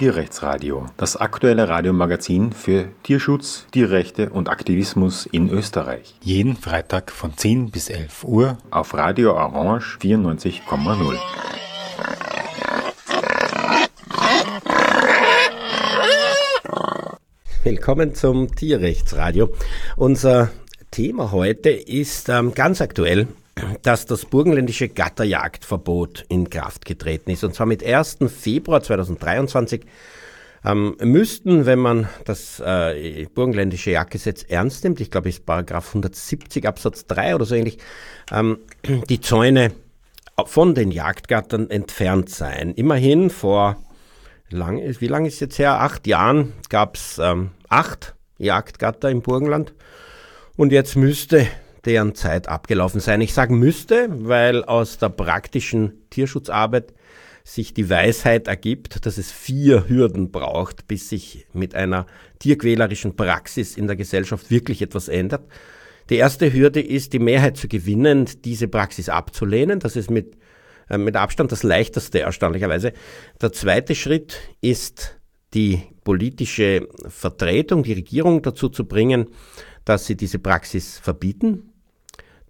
Tierrechtsradio, das aktuelle Radiomagazin für Tierschutz, Tierrechte und Aktivismus in Österreich. Jeden Freitag von 10 bis 11 Uhr auf Radio Orange 94,0. Willkommen zum Tierrechtsradio. Unser Thema heute ist ähm, ganz aktuell dass das burgenländische Gatterjagdverbot in Kraft getreten ist. Und zwar mit 1. Februar 2023 ähm, müssten, wenn man das äh, burgenländische Jagdgesetz ernst nimmt, ich glaube, es ist Paragraph 170 Absatz 3 oder so ähnlich, ähm, die Zäune von den Jagdgattern entfernt sein. Immerhin vor, lang, wie lange ist jetzt her? Acht Jahren gab es ähm, acht Jagdgatter im Burgenland. Und jetzt müsste deren Zeit abgelaufen sein. Ich sage müsste, weil aus der praktischen Tierschutzarbeit sich die Weisheit ergibt, dass es vier Hürden braucht, bis sich mit einer tierquälerischen Praxis in der Gesellschaft wirklich etwas ändert. Die erste Hürde ist, die Mehrheit zu gewinnen, diese Praxis abzulehnen. Das ist mit, äh, mit Abstand das leichteste, erstaunlicherweise. Der zweite Schritt ist, die politische Vertretung, die Regierung dazu zu bringen, dass sie diese Praxis verbieten.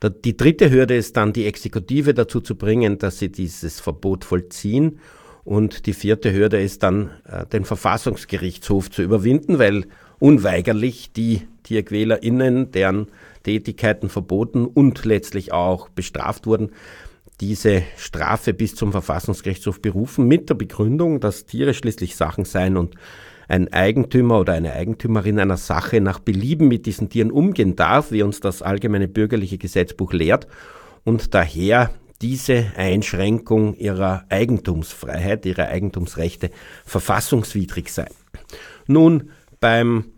Die dritte Hürde ist dann, die Exekutive dazu zu bringen, dass sie dieses Verbot vollziehen. Und die vierte Hürde ist dann, äh, den Verfassungsgerichtshof zu überwinden, weil unweigerlich die TierquälerInnen, deren Tätigkeiten verboten und letztlich auch bestraft wurden, diese Strafe bis zum Verfassungsgerichtshof berufen mit der Begründung, dass Tiere schließlich Sachen seien und ein Eigentümer oder eine Eigentümerin einer Sache nach Belieben mit diesen Tieren umgehen darf, wie uns das allgemeine bürgerliche Gesetzbuch lehrt, und daher diese Einschränkung ihrer Eigentumsfreiheit, ihrer Eigentumsrechte verfassungswidrig sei. Nun, beim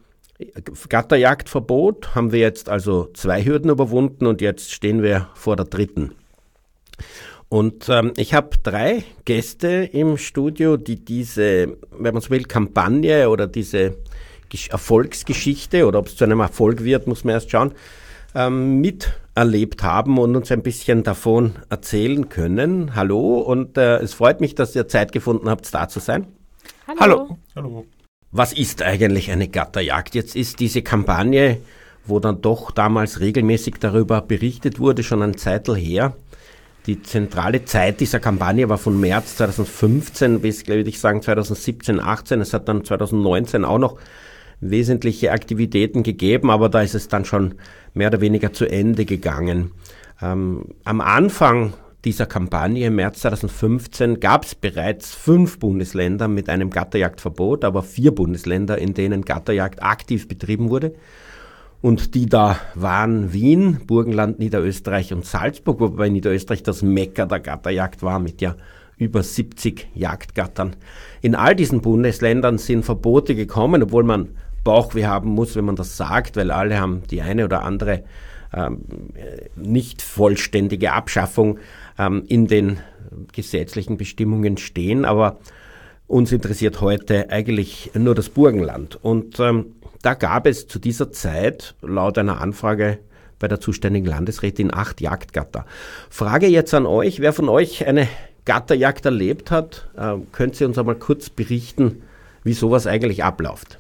Gatterjagdverbot haben wir jetzt also zwei Hürden überwunden und jetzt stehen wir vor der dritten. Und ähm, ich habe drei Gäste im Studio, die diese, wenn man so will, Kampagne oder diese Erfolgsgeschichte oder ob es zu einem Erfolg wird, muss man erst schauen, ähm, miterlebt haben und uns ein bisschen davon erzählen können. Hallo und äh, es freut mich, dass ihr Zeit gefunden habt, da zu sein. Hallo. Hallo. Hallo. Was ist eigentlich eine Gatterjagd? Jetzt ist diese Kampagne, wo dann doch damals regelmäßig darüber berichtet wurde, schon ein Zeitl her. Die zentrale Zeit dieser Kampagne war von März 2015 bis, glaube ich, sagen 2017, 18. Es hat dann 2019 auch noch wesentliche Aktivitäten gegeben, aber da ist es dann schon mehr oder weniger zu Ende gegangen. Ähm, am Anfang dieser Kampagne im März 2015 gab es bereits fünf Bundesländer mit einem Gatterjagdverbot, aber vier Bundesländer, in denen Gatterjagd aktiv betrieben wurde. Und die da waren Wien, Burgenland, Niederösterreich und Salzburg, wobei Niederösterreich das Mekka der Gatterjagd war mit ja über 70 Jagdgattern. In all diesen Bundesländern sind Verbote gekommen, obwohl man Bauchweh haben muss, wenn man das sagt, weil alle haben die eine oder andere ähm, nicht vollständige Abschaffung ähm, in den gesetzlichen Bestimmungen stehen. Aber uns interessiert heute eigentlich nur das Burgenland. Und ähm, da gab es zu dieser Zeit laut einer Anfrage bei der zuständigen Landesrätin acht Jagdgatter. Frage jetzt an euch, wer von euch eine Gatterjagd erlebt hat, äh, könnt ihr uns einmal kurz berichten, wie sowas eigentlich abläuft?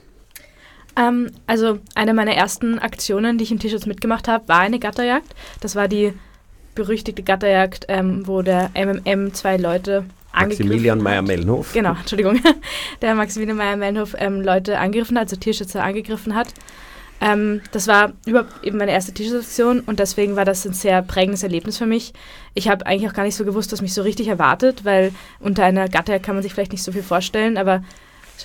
Ähm, also eine meiner ersten Aktionen, die ich im Tierschutz mitgemacht habe, war eine Gatterjagd. Das war die berüchtigte Gatterjagd, ähm, wo der MMM zwei Leute Maximilian Meyer-Mellenhof. Genau, Entschuldigung. Der Maximilian Meyer-Mellenhof ähm, Leute angegriffen hat, also Tierschützer angegriffen hat. Ähm, das war überhaupt eben meine erste Tierschutzaktion und deswegen war das ein sehr prägendes Erlebnis für mich. Ich habe eigentlich auch gar nicht so gewusst, was mich so richtig erwartet, weil unter einer Gatter kann man sich vielleicht nicht so viel vorstellen, aber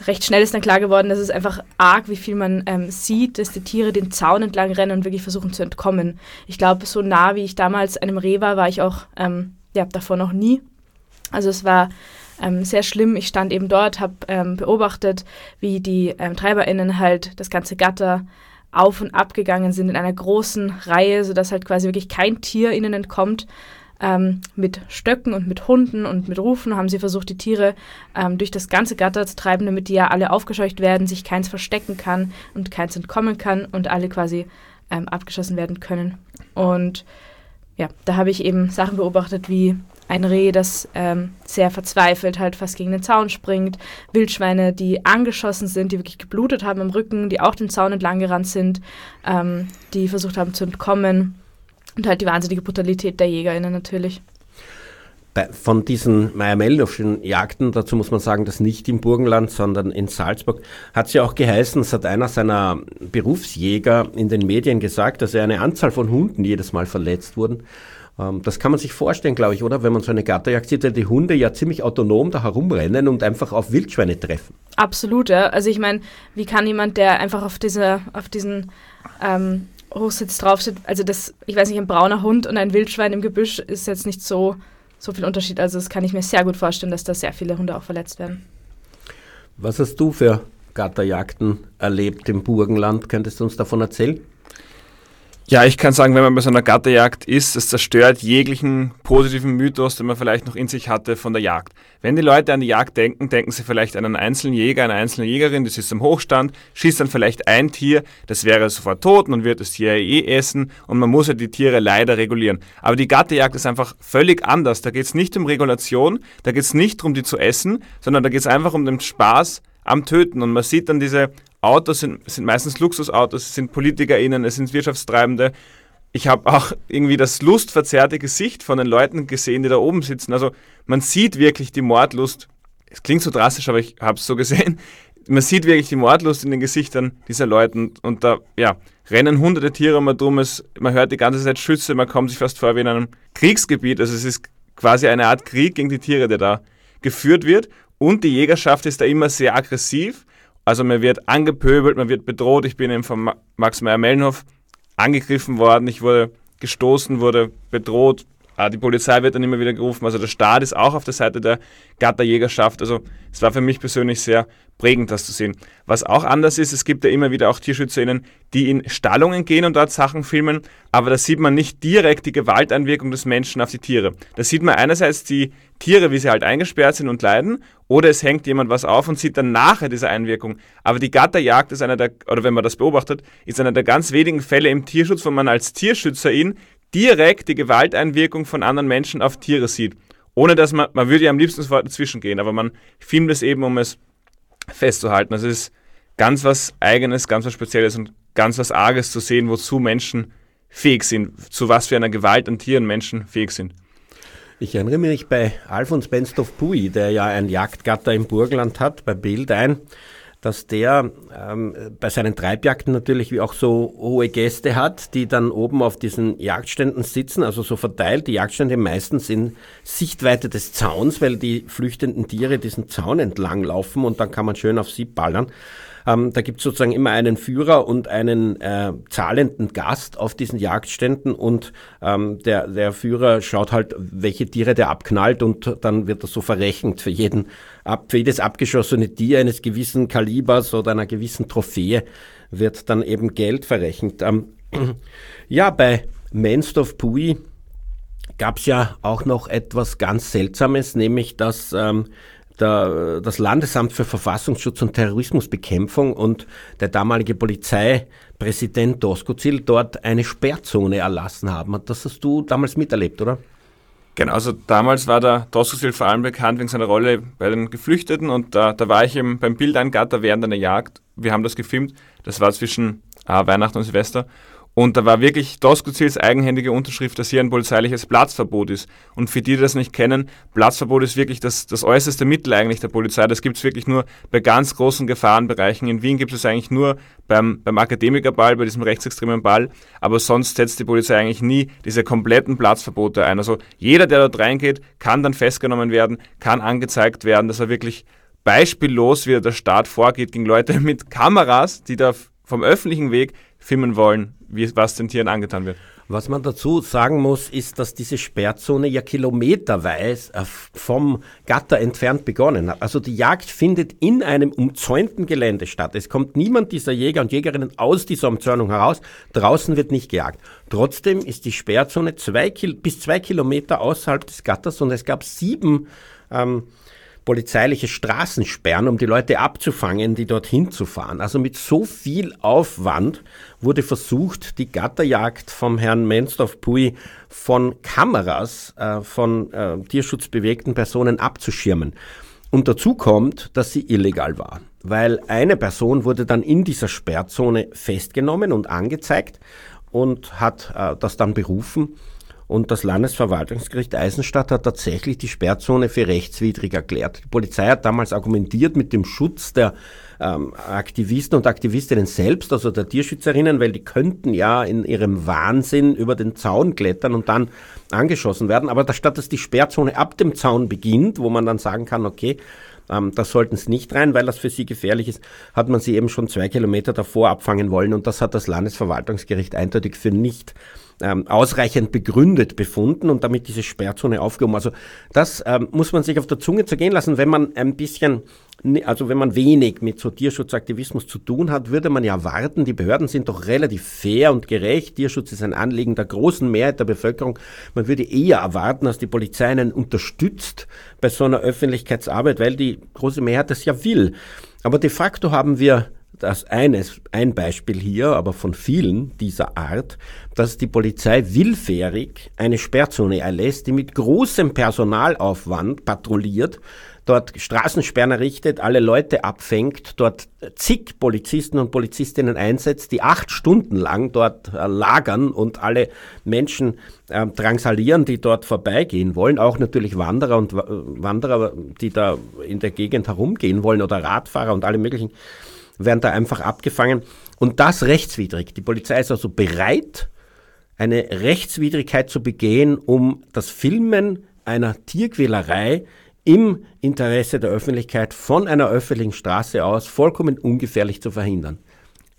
recht schnell ist dann klar geworden, dass es einfach arg, wie viel man ähm, sieht, dass die Tiere den Zaun entlang rennen und wirklich versuchen zu entkommen. Ich glaube, so nah wie ich damals einem Reh war, war ich auch ähm, ja, davor noch nie. Also es war ähm, sehr schlimm. Ich stand eben dort, habe ähm, beobachtet, wie die ähm, TreiberInnen halt das ganze Gatter auf und ab gegangen sind in einer großen Reihe, sodass halt quasi wirklich kein Tier ihnen entkommt. Ähm, mit Stöcken und mit Hunden und mit Rufen haben sie versucht, die Tiere ähm, durch das ganze Gatter zu treiben, damit die ja alle aufgescheucht werden, sich keins verstecken kann und keins entkommen kann und alle quasi ähm, abgeschossen werden können. Und ja, da habe ich eben Sachen beobachtet wie ein Reh, das ähm, sehr verzweifelt halt fast gegen den Zaun springt, Wildschweine, die angeschossen sind, die wirklich geblutet haben im Rücken, die auch den Zaun entlang gerannt sind, ähm, die versucht haben zu entkommen und halt die wahnsinnige Brutalität der JägerInnen natürlich. Von diesen Meyer-Mellnoffschen Jagden, dazu muss man sagen, dass nicht im Burgenland, sondern in Salzburg, hat es ja auch geheißen, es hat einer seiner Berufsjäger in den Medien gesagt, dass er eine Anzahl von Hunden jedes Mal verletzt wurden. Ähm, das kann man sich vorstellen, glaube ich, oder? Wenn man so eine Gatterjagd sieht, weil die Hunde ja ziemlich autonom da herumrennen und einfach auf Wildschweine treffen. Absolut, ja. Also ich meine, wie kann jemand, der einfach auf, diese, auf diesen ähm, Hochsitz drauf sitzt, also das, ich weiß nicht, ein brauner Hund und ein Wildschwein im Gebüsch ist jetzt nicht so, so viel Unterschied. Also das kann ich mir sehr gut vorstellen, dass da sehr viele Hunde auch verletzt werden. Was hast du für Gatterjagden erlebt im Burgenland? Könntest du uns davon erzählen? Ja, ich kann sagen, wenn man bei so einer Gatterjagd ist, es zerstört jeglichen positiven Mythos, den man vielleicht noch in sich hatte von der Jagd. Wenn die Leute an die Jagd denken, denken sie vielleicht an einen einzelnen Jäger, eine einzelne Jägerin, die sitzt im Hochstand, schießt dann vielleicht ein Tier, das wäre sofort tot, man wird das Tier eh essen und man muss ja die Tiere leider regulieren. Aber die Gatterjagd ist einfach völlig anders. Da geht es nicht um Regulation, da geht es nicht darum, die zu essen, sondern da geht es einfach um den Spaß am Töten. Und man sieht dann diese Autos sind, sind meistens Luxusautos, es sind PolitikerInnen, es sind Wirtschaftstreibende. Ich habe auch irgendwie das lustverzerrte Gesicht von den Leuten gesehen, die da oben sitzen. Also man sieht wirklich die Mordlust. Es klingt so drastisch, aber ich habe es so gesehen. Man sieht wirklich die Mordlust in den Gesichtern dieser Leute und da ja, rennen hunderte Tiere immer drum. Es, man hört die ganze Zeit Schüsse, man kommt sich fast vor wie in einem Kriegsgebiet. Also es ist quasi eine Art Krieg gegen die Tiere, der da geführt wird. Und die Jägerschaft ist da immer sehr aggressiv also man wird angepöbelt, man wird bedroht. Ich bin eben von Max Meyer-Mellenhof angegriffen worden. Ich wurde gestoßen, wurde bedroht. Ah, die Polizei wird dann immer wieder gerufen. Also der Staat ist auch auf der Seite der Gatterjägerschaft. Also es war für mich persönlich sehr prägend, das zu sehen. Was auch anders ist, es gibt ja immer wieder auch TierschützerInnen, die in Stallungen gehen und dort Sachen filmen, aber da sieht man nicht direkt die Gewalteinwirkung des Menschen auf die Tiere. Da sieht man einerseits die Tiere, wie sie halt eingesperrt sind und leiden, oder es hängt jemand was auf und sieht dann nachher diese Einwirkung. Aber die Gatterjagd ist einer der, oder wenn man das beobachtet, ist einer der ganz wenigen Fälle im Tierschutz, wo man als Tierschützerin direkt die Gewalteinwirkung von anderen Menschen auf Tiere sieht. Ohne dass man, man würde ja am liebsten sofort dazwischen gehen, aber man filmt es eben, um es festzuhalten. Das ist ganz was Eigenes, ganz was Spezielles und ganz was Arges zu sehen, wozu Menschen fähig sind, zu was für einer Gewalt an Tieren Menschen fähig sind. Ich erinnere mich bei Alfons Benstoff-Pui, der ja ein Jagdgatter im Burgenland hat, bei Bild ein, dass der ähm, bei seinen Treibjagden natürlich wie auch so hohe Gäste hat, die dann oben auf diesen Jagdständen sitzen, also so verteilt, die Jagdstände meistens in Sichtweite des Zauns, weil die flüchtenden Tiere diesen Zaun entlang laufen und dann kann man schön auf sie ballern. Ähm, da gibt es sozusagen immer einen Führer und einen äh, zahlenden Gast auf diesen Jagdständen und ähm, der, der Führer schaut halt, welche Tiere der abknallt und dann wird das so verrechnet für jeden ab, für jedes abgeschossene Tier eines gewissen Kalibers oder einer gewissen Trophäe wird dann eben Geld verrechnet. Ähm, ja, bei Menstorf Pui gab es ja auch noch etwas ganz Seltsames, nämlich dass ähm, der, das Landesamt für Verfassungsschutz und Terrorismusbekämpfung und der damalige Polizeipräsident Doskozil dort eine Sperrzone erlassen haben. Das hast du damals miterlebt, oder? Genau, also damals war der Doskozil vor allem bekannt wegen seiner Rolle bei den Geflüchteten und da, da war ich eben beim Bildangatter während einer Jagd. Wir haben das gefilmt, das war zwischen äh, Weihnachten und Silvester und da war wirklich Doskozils eigenhändige Unterschrift, dass hier ein polizeiliches Platzverbot ist. Und für die, die das nicht kennen, Platzverbot ist wirklich das, das äußerste Mittel eigentlich der Polizei. Das gibt es wirklich nur bei ganz großen Gefahrenbereichen. In Wien gibt es eigentlich nur beim, beim Akademikerball, bei diesem rechtsextremen Ball. Aber sonst setzt die Polizei eigentlich nie diese kompletten Platzverbote ein. Also jeder, der dort reingeht, kann dann festgenommen werden, kann angezeigt werden. Das war wirklich beispiellos, wie der Staat vorgeht gegen Leute mit Kameras, die da vom öffentlichen Weg filmen wollen, wie, was den Tieren angetan wird. Was man dazu sagen muss, ist, dass diese Sperrzone ja kilometerweit äh, vom Gatter entfernt begonnen hat. Also die Jagd findet in einem umzäunten Gelände statt. Es kommt niemand dieser Jäger und Jägerinnen aus dieser Umzäunung heraus. Draußen wird nicht gejagt. Trotzdem ist die Sperrzone zwei bis zwei Kilometer außerhalb des Gatters und es gab sieben ähm, polizeiliche Straßensperren, um die Leute abzufangen, die dorthin zu fahren. Also mit so viel Aufwand wurde versucht, die Gatterjagd vom Herrn Menstorf-Pui von Kameras äh, von äh, tierschutzbewegten Personen abzuschirmen. Und dazu kommt, dass sie illegal war, weil eine Person wurde dann in dieser Sperrzone festgenommen und angezeigt und hat äh, das dann berufen. Und das Landesverwaltungsgericht Eisenstadt hat tatsächlich die Sperrzone für rechtswidrig erklärt. Die Polizei hat damals argumentiert mit dem Schutz der ähm, Aktivisten und Aktivistinnen selbst, also der Tierschützerinnen, weil die könnten ja in ihrem Wahnsinn über den Zaun klettern und dann angeschossen werden. Aber statt dass die Sperrzone ab dem Zaun beginnt, wo man dann sagen kann, okay, ähm, da sollten es nicht rein, weil das für sie gefährlich ist, hat man sie eben schon zwei Kilometer davor abfangen wollen und das hat das Landesverwaltungsgericht eindeutig für nicht ähm, ausreichend begründet befunden und damit diese Sperrzone aufgehoben. Also das ähm, muss man sich auf der Zunge zergehen lassen, wenn man ein bisschen also wenn man wenig mit so Tierschutzaktivismus zu tun hat, würde man ja erwarten, die Behörden sind doch relativ fair und gerecht. Tierschutz ist ein Anliegen der großen Mehrheit der Bevölkerung. Man würde eher erwarten, dass die Polizei einen unterstützt bei so einer Öffentlichkeitsarbeit, weil die große Mehrheit das ja will. Aber de facto haben wir das eines, ein Beispiel hier, aber von vielen dieser Art, dass die Polizei willfährig eine Sperrzone erlässt, die mit großem Personalaufwand patrouilliert, dort Straßensperren errichtet, alle Leute abfängt, dort zig Polizisten und Polizistinnen einsetzt, die acht Stunden lang dort äh, lagern und alle Menschen äh, drangsalieren, die dort vorbeigehen wollen, auch natürlich Wanderer und äh, Wanderer, die da in der Gegend herumgehen wollen oder Radfahrer und alle möglichen werden da einfach abgefangen und das rechtswidrig. Die Polizei ist also bereit, eine Rechtswidrigkeit zu begehen, um das Filmen einer Tierquälerei im Interesse der Öffentlichkeit von einer öffentlichen Straße aus vollkommen ungefährlich zu verhindern.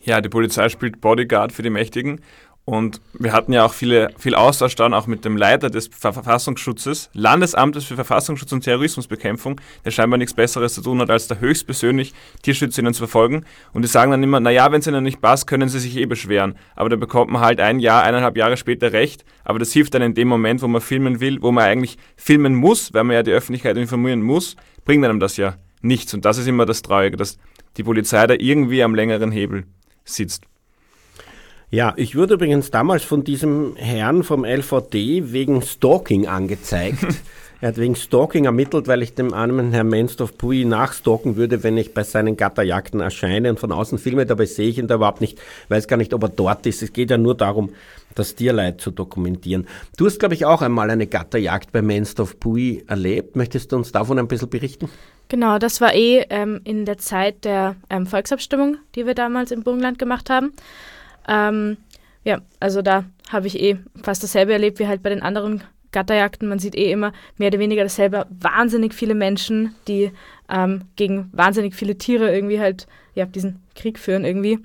Ja, die Polizei spielt Bodyguard für die Mächtigen und wir hatten ja auch viele, viel Austausch dann auch mit dem Leiter des Verfassungsschutzes, Landesamtes für Verfassungsschutz und Terrorismusbekämpfung, der scheinbar nichts Besseres zu tun hat, als da höchstpersönlich Tierschützerinnen zu verfolgen. Und die sagen dann immer, naja, wenn es ihnen nicht passt, können sie sich eh beschweren. Aber da bekommt man halt ein Jahr, eineinhalb Jahre später Recht. Aber das hilft dann in dem Moment, wo man filmen will, wo man eigentlich filmen muss, weil man ja die Öffentlichkeit informieren muss, bringt einem das ja nichts. Und das ist immer das Traurige, dass die Polizei da irgendwie am längeren Hebel sitzt. Ja, ich wurde übrigens damals von diesem Herrn vom LVD wegen Stalking angezeigt. er hat wegen Stalking ermittelt, weil ich dem armen Herrn Menstorf Pui nachstalken würde, wenn ich bei seinen Gatterjagden erscheine und von außen filme. Dabei sehe ich ihn da überhaupt nicht, weiß gar nicht, ob er dort ist. Es geht ja nur darum, das Tierleid zu dokumentieren. Du hast, glaube ich, auch einmal eine Gatterjagd bei Menstorf Pui erlebt. Möchtest du uns davon ein bisschen berichten? Genau, das war eh ähm, in der Zeit der ähm, Volksabstimmung, die wir damals im Burgenland gemacht haben. Ähm, ja, also da habe ich eh fast dasselbe erlebt wie halt bei den anderen Gatterjagden. Man sieht eh immer mehr oder weniger dasselbe. Wahnsinnig viele Menschen, die ähm, gegen wahnsinnig viele Tiere irgendwie halt ja, diesen Krieg führen irgendwie.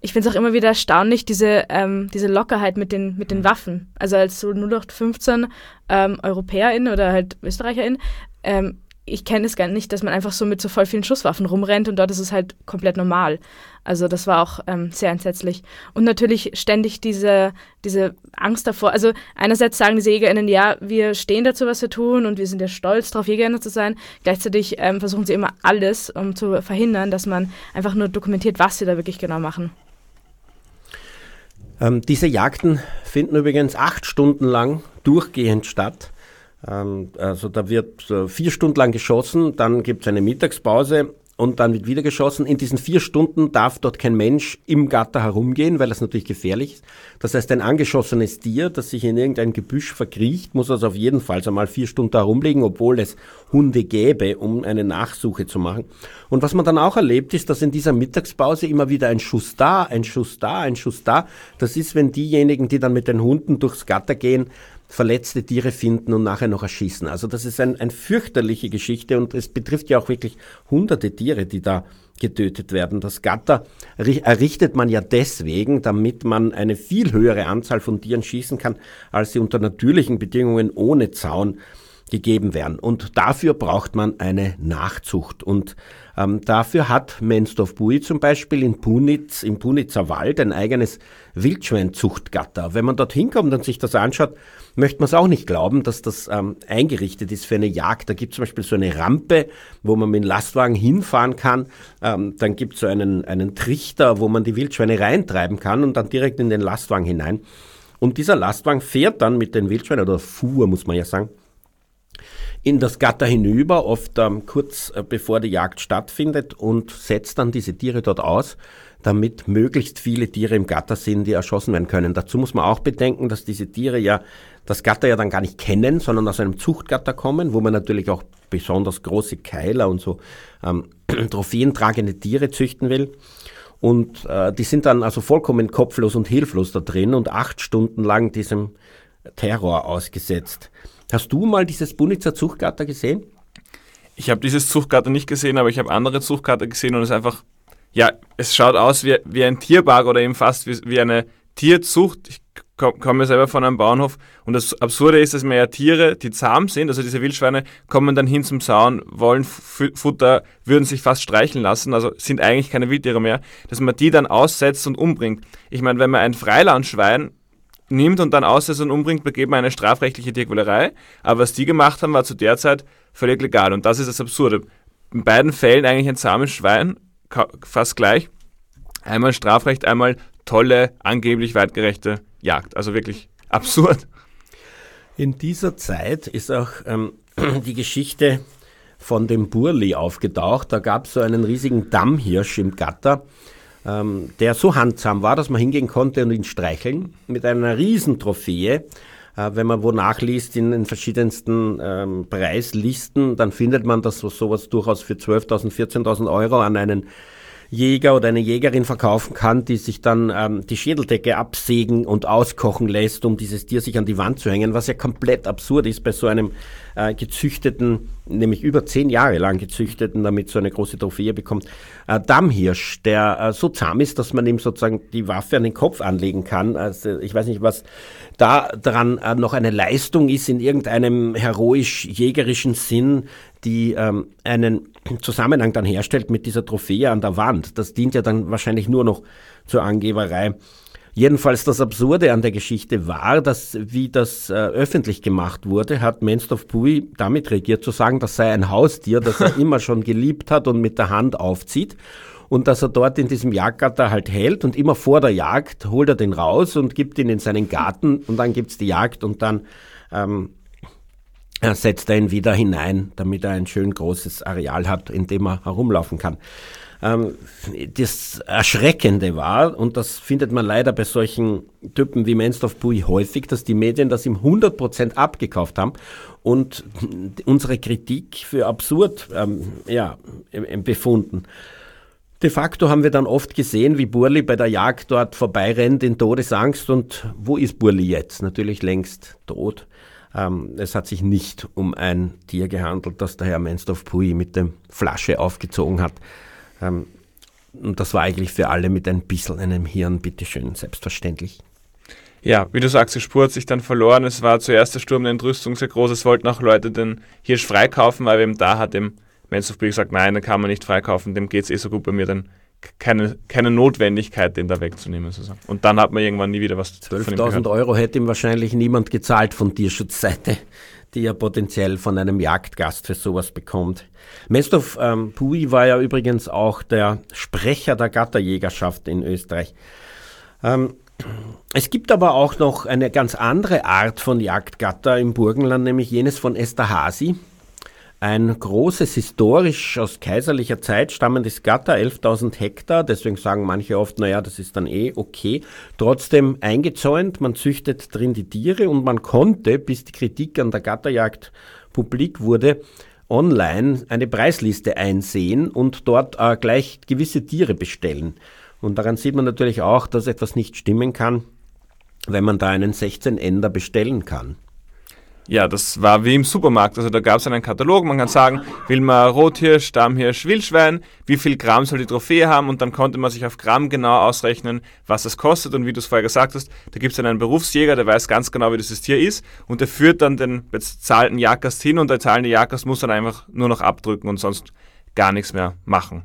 Ich finde es auch immer wieder erstaunlich, diese, ähm, diese Lockerheit mit den, mit den Waffen. Also als so 0815 ähm, EuropäerInnen oder halt ÖsterreicherInnen ähm, ich kenne es gar nicht, dass man einfach so mit so voll vielen Schusswaffen rumrennt und dort ist es halt komplett normal. Also das war auch ähm, sehr entsetzlich. Und natürlich ständig diese, diese Angst davor. Also einerseits sagen diese JägerInnen, ja, wir stehen dazu, was wir tun und wir sind ja stolz darauf, JägerInnen zu sein. Gleichzeitig ähm, versuchen sie immer alles, um zu verhindern, dass man einfach nur dokumentiert, was sie da wirklich genau machen. Ähm, diese Jagden finden übrigens acht Stunden lang durchgehend statt. Ähm, also da wird vier Stunden lang geschossen, dann gibt es eine Mittagspause und dann wird wieder geschossen. In diesen vier Stunden darf dort kein Mensch im Gatter herumgehen, weil das natürlich gefährlich ist. Das heißt, ein angeschossenes Tier, das sich in irgendein Gebüsch verkriecht, muss also auf jeden Fall einmal vier Stunden herumlegen, obwohl es Hunde gäbe, um eine Nachsuche zu machen. Und was man dann auch erlebt, ist, dass in dieser Mittagspause immer wieder ein Schuss da, ein Schuss da, ein Schuss da. Das ist, wenn diejenigen, die dann mit den Hunden durchs Gatter gehen, verletzte Tiere finden und nachher noch erschießen. Also das ist ein, eine fürchterliche Geschichte und es betrifft ja auch wirklich hunderte Tiere, die da getötet werden. Das Gatter errichtet man ja deswegen, damit man eine viel höhere Anzahl von Tieren schießen kann, als sie unter natürlichen Bedingungen ohne Zaun gegeben werden. Und dafür braucht man eine Nachzucht. Und ähm, dafür hat Menstorf-Bui zum Beispiel in Punitz, im Punitzer Wald ein eigenes Wildschweinzuchtgatter. Wenn man dort hinkommt und sich das anschaut, möchte man es auch nicht glauben, dass das ähm, eingerichtet ist für eine Jagd. Da gibt es zum Beispiel so eine Rampe, wo man mit dem Lastwagen hinfahren kann. Ähm, dann gibt es so einen, einen Trichter, wo man die Wildschweine reintreiben kann und dann direkt in den Lastwagen hinein. Und dieser Lastwagen fährt dann mit den Wildschweinen, oder fuhr, muss man ja sagen, in das Gatter hinüber, oft ähm, kurz äh, bevor die Jagd stattfindet und setzt dann diese Tiere dort aus, damit möglichst viele Tiere im Gatter sind, die erschossen werden können. Dazu muss man auch bedenken, dass diese Tiere ja das Gatter ja dann gar nicht kennen, sondern aus einem Zuchtgatter kommen, wo man natürlich auch besonders große Keiler und so ähm, trophäentragende Tiere züchten will. Und äh, die sind dann also vollkommen kopflos und hilflos da drin und acht Stunden lang diesem Terror ausgesetzt. Hast du mal dieses Bunitzer Zuchtgatter gesehen? Ich habe dieses Zuchtgatter nicht gesehen, aber ich habe andere Zuchtgatter gesehen und es einfach, ja, es schaut aus wie, wie ein Tierpark oder eben fast wie, wie eine Tierzucht. Ich komme komm ja selber von einem Bauernhof und das Absurde ist, dass man ja Tiere, die zahm sind, also diese Wildschweine, kommen dann hin zum Sauen, wollen Futter, würden sich fast streicheln lassen, also sind eigentlich keine Wildtiere mehr, dass man die dann aussetzt und umbringt. Ich meine, wenn man ein Freilandschwein nimmt und dann aus und umbringt, begeht man eine strafrechtliche Tierquälerei. Aber was die gemacht haben, war zu der Zeit völlig legal. Und das ist das Absurde. In beiden Fällen eigentlich ein zahmes Schwein, fast gleich. Einmal Strafrecht, einmal tolle, angeblich weitgerechte Jagd. Also wirklich absurd. In dieser Zeit ist auch ähm, die Geschichte von dem Burli aufgetaucht. Da gab es so einen riesigen Dammhirsch im Gatter ähm, der so handsam war, dass man hingehen konnte und ihn streicheln mit einer riesen Trophäe. Äh, wenn man wo nachliest in den verschiedensten ähm, Preislisten, dann findet man, dass sowas durchaus für 12.000, 14.000 Euro an einen Jäger oder eine Jägerin verkaufen kann, die sich dann ähm, die Schädeldecke absägen und auskochen lässt, um dieses Tier sich an die Wand zu hängen, was ja komplett absurd ist bei so einem äh, gezüchteten, nämlich über zehn Jahre lang gezüchteten, damit so eine große Trophäe bekommt, äh, Dammhirsch, der äh, so zahm ist, dass man ihm sozusagen die Waffe an den Kopf anlegen kann. Also ich weiß nicht, was da dran äh, noch eine Leistung ist in irgendeinem heroisch-jägerischen Sinn, die ähm, einen Zusammenhang dann herstellt mit dieser Trophäe an der Wand. Das dient ja dann wahrscheinlich nur noch zur Angeberei. Jedenfalls das Absurde an der Geschichte war, dass wie das äh, öffentlich gemacht wurde, hat Menstorf Pui damit regiert zu sagen, das sei ein Haustier, das er immer schon geliebt hat und mit der Hand aufzieht und dass er dort in diesem Jagdgatter halt hält und immer vor der Jagd holt er den raus und gibt ihn in seinen Garten und dann gibt's die Jagd und dann ähm, setzt er ihn wieder hinein, damit er ein schön großes Areal hat, in dem er herumlaufen kann. Ähm, das Erschreckende war, und das findet man leider bei solchen Typen wie Menstorf Bui häufig, dass die Medien das ihm 100% abgekauft haben und unsere Kritik für absurd ähm, ja, befunden. De facto haben wir dann oft gesehen, wie Burli bei der Jagd dort vorbeirennt in Todesangst und wo ist Burli jetzt? Natürlich längst tot. Ähm, es hat sich nicht um ein Tier gehandelt, das der Herr Menstorf Pui mit dem Flasche aufgezogen hat. Ähm, und das war eigentlich für alle mit ein bisschen einem Hirn, bitteschön, selbstverständlich. Ja, wie du sagst, die Spur hat sich dann verloren. Es war zuerst der Sturm der Entrüstung sehr groß. Es wollten auch Leute den Hirsch freikaufen, weil eben da hat dem Menzofby gesagt, nein, den kann man nicht freikaufen, dem geht es eh so gut bei mir, dann keine, keine Notwendigkeit, den da wegzunehmen. Sozusagen. Und dann hat man irgendwann nie wieder was 12.000 Euro hätte ihm wahrscheinlich niemand gezahlt von Tierschutzseite die er potenziell von einem Jagdgast für sowas bekommt. Mestov ähm, Pui war ja übrigens auch der Sprecher der Gatterjägerschaft in Österreich. Ähm, es gibt aber auch noch eine ganz andere Art von Jagdgatter im Burgenland, nämlich jenes von Esterhazy ein großes, historisch aus kaiserlicher Zeit stammendes Gatter, 11.000 Hektar. Deswegen sagen manche oft, naja, das ist dann eh okay. Trotzdem eingezäunt, man züchtet drin die Tiere und man konnte, bis die Kritik an der Gatterjagd publik wurde, online eine Preisliste einsehen und dort äh, gleich gewisse Tiere bestellen. Und daran sieht man natürlich auch, dass etwas nicht stimmen kann, wenn man da einen 16-Ender bestellen kann. Ja, das war wie im Supermarkt. Also da gab es einen Katalog, man kann sagen, will man Rothirsch, Stammhirsch, Wildschwein, wie viel Gramm soll die Trophäe haben? Und dann konnte man sich auf Gramm genau ausrechnen, was es kostet. Und wie du es vorher gesagt hast, da gibt es einen Berufsjäger, der weiß ganz genau, wie dieses Tier ist. Und der führt dann den bezahlten Jagdgast hin. Und der zahlende Jagdgast muss dann einfach nur noch abdrücken und sonst gar nichts mehr machen.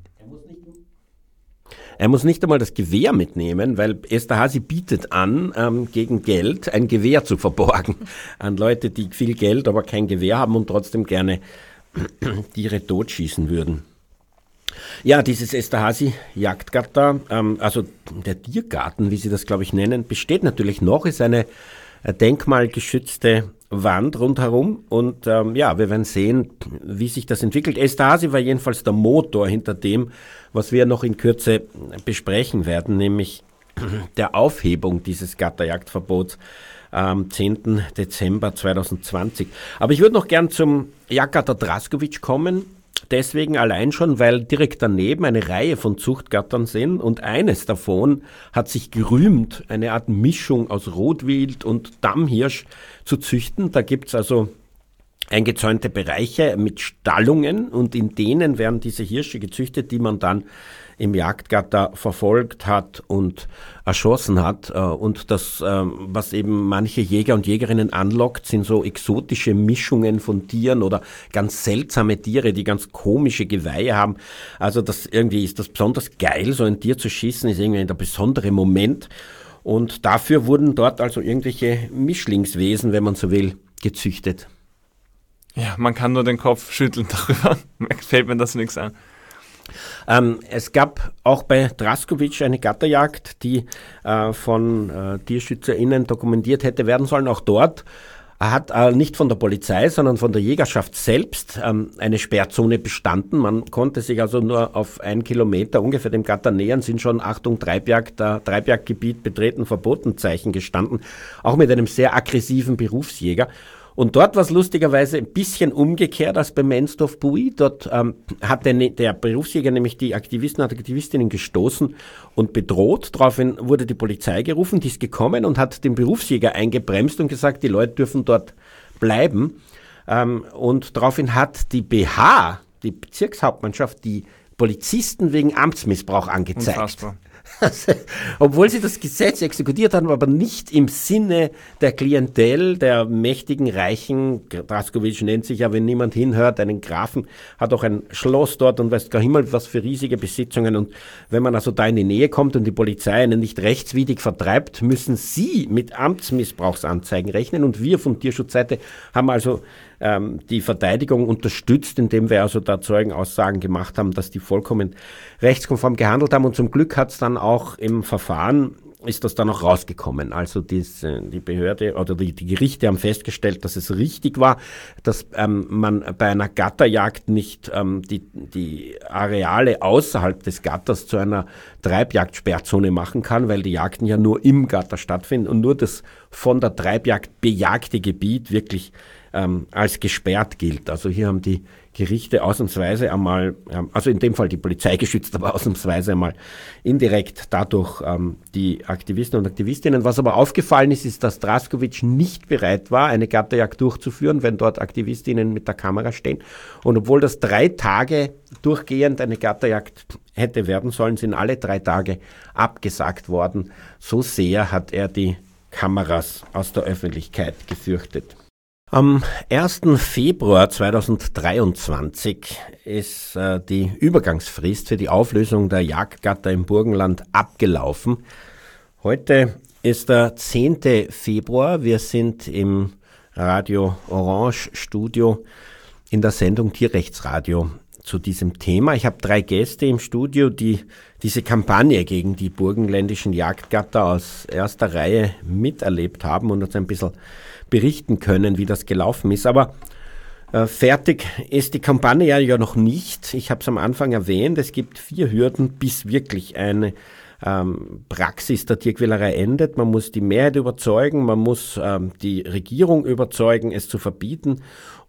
Er muss nicht einmal das Gewehr mitnehmen, weil Esterhazy bietet an, ähm, gegen Geld ein Gewehr zu verborgen an Leute, die viel Geld, aber kein Gewehr haben und trotzdem gerne Tiere totschießen würden. Ja, dieses Esterhazy-Jagdgatter, ähm, also der Tiergarten, wie sie das, glaube ich, nennen, besteht natürlich noch, ist eine denkmalgeschützte Wand rundherum und ähm, ja, wir werden sehen, wie sich das entwickelt. Estasi war jedenfalls der Motor hinter dem, was wir noch in Kürze besprechen werden, nämlich der Aufhebung dieses Gatterjagdverbots am 10. Dezember 2020. Aber ich würde noch gern zum Jagdgatter Draskovic kommen. Deswegen allein schon, weil direkt daneben eine Reihe von Zuchtgattern sind und eines davon hat sich gerühmt, eine Art Mischung aus Rotwild und Dammhirsch zu züchten. Da gibt's also eingezäunte Bereiche mit Stallungen und in denen werden diese Hirsche gezüchtet, die man dann im Jagdgatter verfolgt hat und erschossen hat. Äh, und das, ähm, was eben manche Jäger und Jägerinnen anlockt, sind so exotische Mischungen von Tieren oder ganz seltsame Tiere, die ganz komische Geweihe haben. Also das irgendwie ist das besonders geil, so ein Tier zu schießen, ist irgendwie ein besondere Moment. Und dafür wurden dort also irgendwelche Mischlingswesen, wenn man so will, gezüchtet. Ja, man kann nur den Kopf schütteln darüber. Fällt mir das nichts an. Ähm, es gab auch bei Draskovic eine Gatterjagd, die äh, von äh, TierschützerInnen dokumentiert hätte werden sollen. Auch dort hat äh, nicht von der Polizei, sondern von der Jägerschaft selbst ähm, eine Sperrzone bestanden. Man konnte sich also nur auf einen Kilometer ungefähr dem Gatter nähern, sind schon Achtung Treibjagd, äh, Treibjagdgebiet betreten, Verbotenzeichen gestanden, auch mit einem sehr aggressiven Berufsjäger. Und dort war es lustigerweise ein bisschen umgekehrt als bei Mensdorf Bui. Dort ähm, hat der, der Berufsjäger nämlich die Aktivisten und Aktivistinnen gestoßen und bedroht. Daraufhin wurde die Polizei gerufen, die ist gekommen und hat den Berufsjäger eingebremst und gesagt, die Leute dürfen dort bleiben. Ähm, und daraufhin hat die BH, die Bezirkshauptmannschaft, die Polizisten wegen Amtsmissbrauch angezeigt. Unfassbar. Obwohl sie das Gesetz exekutiert haben, aber nicht im Sinne der Klientel, der mächtigen, reichen, Draskovic nennt sich ja, wenn niemand hinhört, einen Grafen, hat auch ein Schloss dort und weiß gar Himmel, was für riesige Besitzungen. Und wenn man also da in die Nähe kommt und die Polizei einen nicht rechtswidrig vertreibt, müssen sie mit Amtsmissbrauchsanzeigen rechnen. Und wir von Tierschutzseite haben also ähm, die Verteidigung unterstützt, indem wir also da Zeugenaussagen gemacht haben, dass die vollkommen rechtskonform gehandelt haben. Und zum Glück hat es dann auch im Verfahren ist das dann auch rausgekommen. Also dies, die Behörde oder die, die, Gerichte haben festgestellt, dass es richtig war, dass ähm, man bei einer Gatterjagd nicht ähm, die, die Areale außerhalb des Gatters zu einer Treibjagdsperrzone machen kann, weil die Jagden ja nur im Gatter stattfinden und nur das von der Treibjagd bejagte Gebiet wirklich ähm, als gesperrt gilt. Also hier haben die Gerichte ausnahmsweise einmal, ähm, also in dem Fall die Polizei geschützt, aber ausnahmsweise einmal indirekt dadurch ähm, die Aktivisten und Aktivistinnen. Was aber aufgefallen ist, ist, dass Draskovic nicht bereit war, eine Gatterjagd durchzuführen, wenn dort Aktivistinnen mit der Kamera stehen. Und obwohl das drei Tage durchgehend eine Gatterjagd hätte werden sollen, sind alle drei Tage abgesagt worden. So sehr hat er die Kameras aus der Öffentlichkeit gefürchtet. Am 1. Februar 2023 ist äh, die Übergangsfrist für die Auflösung der Jagdgatter im Burgenland abgelaufen. Heute ist der 10. Februar. Wir sind im Radio Orange Studio in der Sendung Tierrechtsradio zu diesem Thema. Ich habe drei Gäste im Studio, die diese Kampagne gegen die burgenländischen Jagdgatter aus erster Reihe miterlebt haben und uns ein bisschen berichten können, wie das gelaufen ist. Aber äh, fertig ist die Kampagne ja, ja noch nicht. Ich habe es am Anfang erwähnt, es gibt vier Hürden, bis wirklich eine ähm, Praxis der Tierquälerei endet. Man muss die Mehrheit überzeugen, man muss ähm, die Regierung überzeugen, es zu verbieten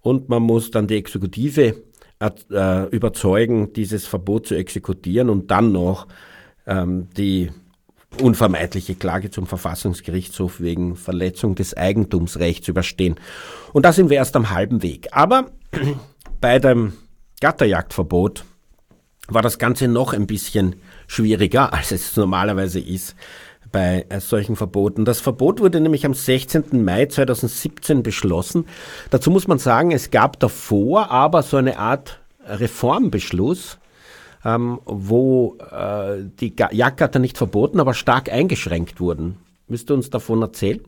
und man muss dann die Exekutive äh, überzeugen, dieses Verbot zu exekutieren und dann noch ähm, die unvermeidliche Klage zum Verfassungsgerichtshof wegen Verletzung des Eigentumsrechts überstehen. Und da sind wir erst am halben Weg. Aber bei dem Gatterjagdverbot war das Ganze noch ein bisschen schwieriger, als es normalerweise ist bei äh, solchen Verboten. Das Verbot wurde nämlich am 16. Mai 2017 beschlossen. Dazu muss man sagen, es gab davor aber so eine Art Reformbeschluss, ähm, wo äh, die Jagdgatter nicht verboten, aber stark eingeschränkt wurden. Müsst ihr uns davon erzählen?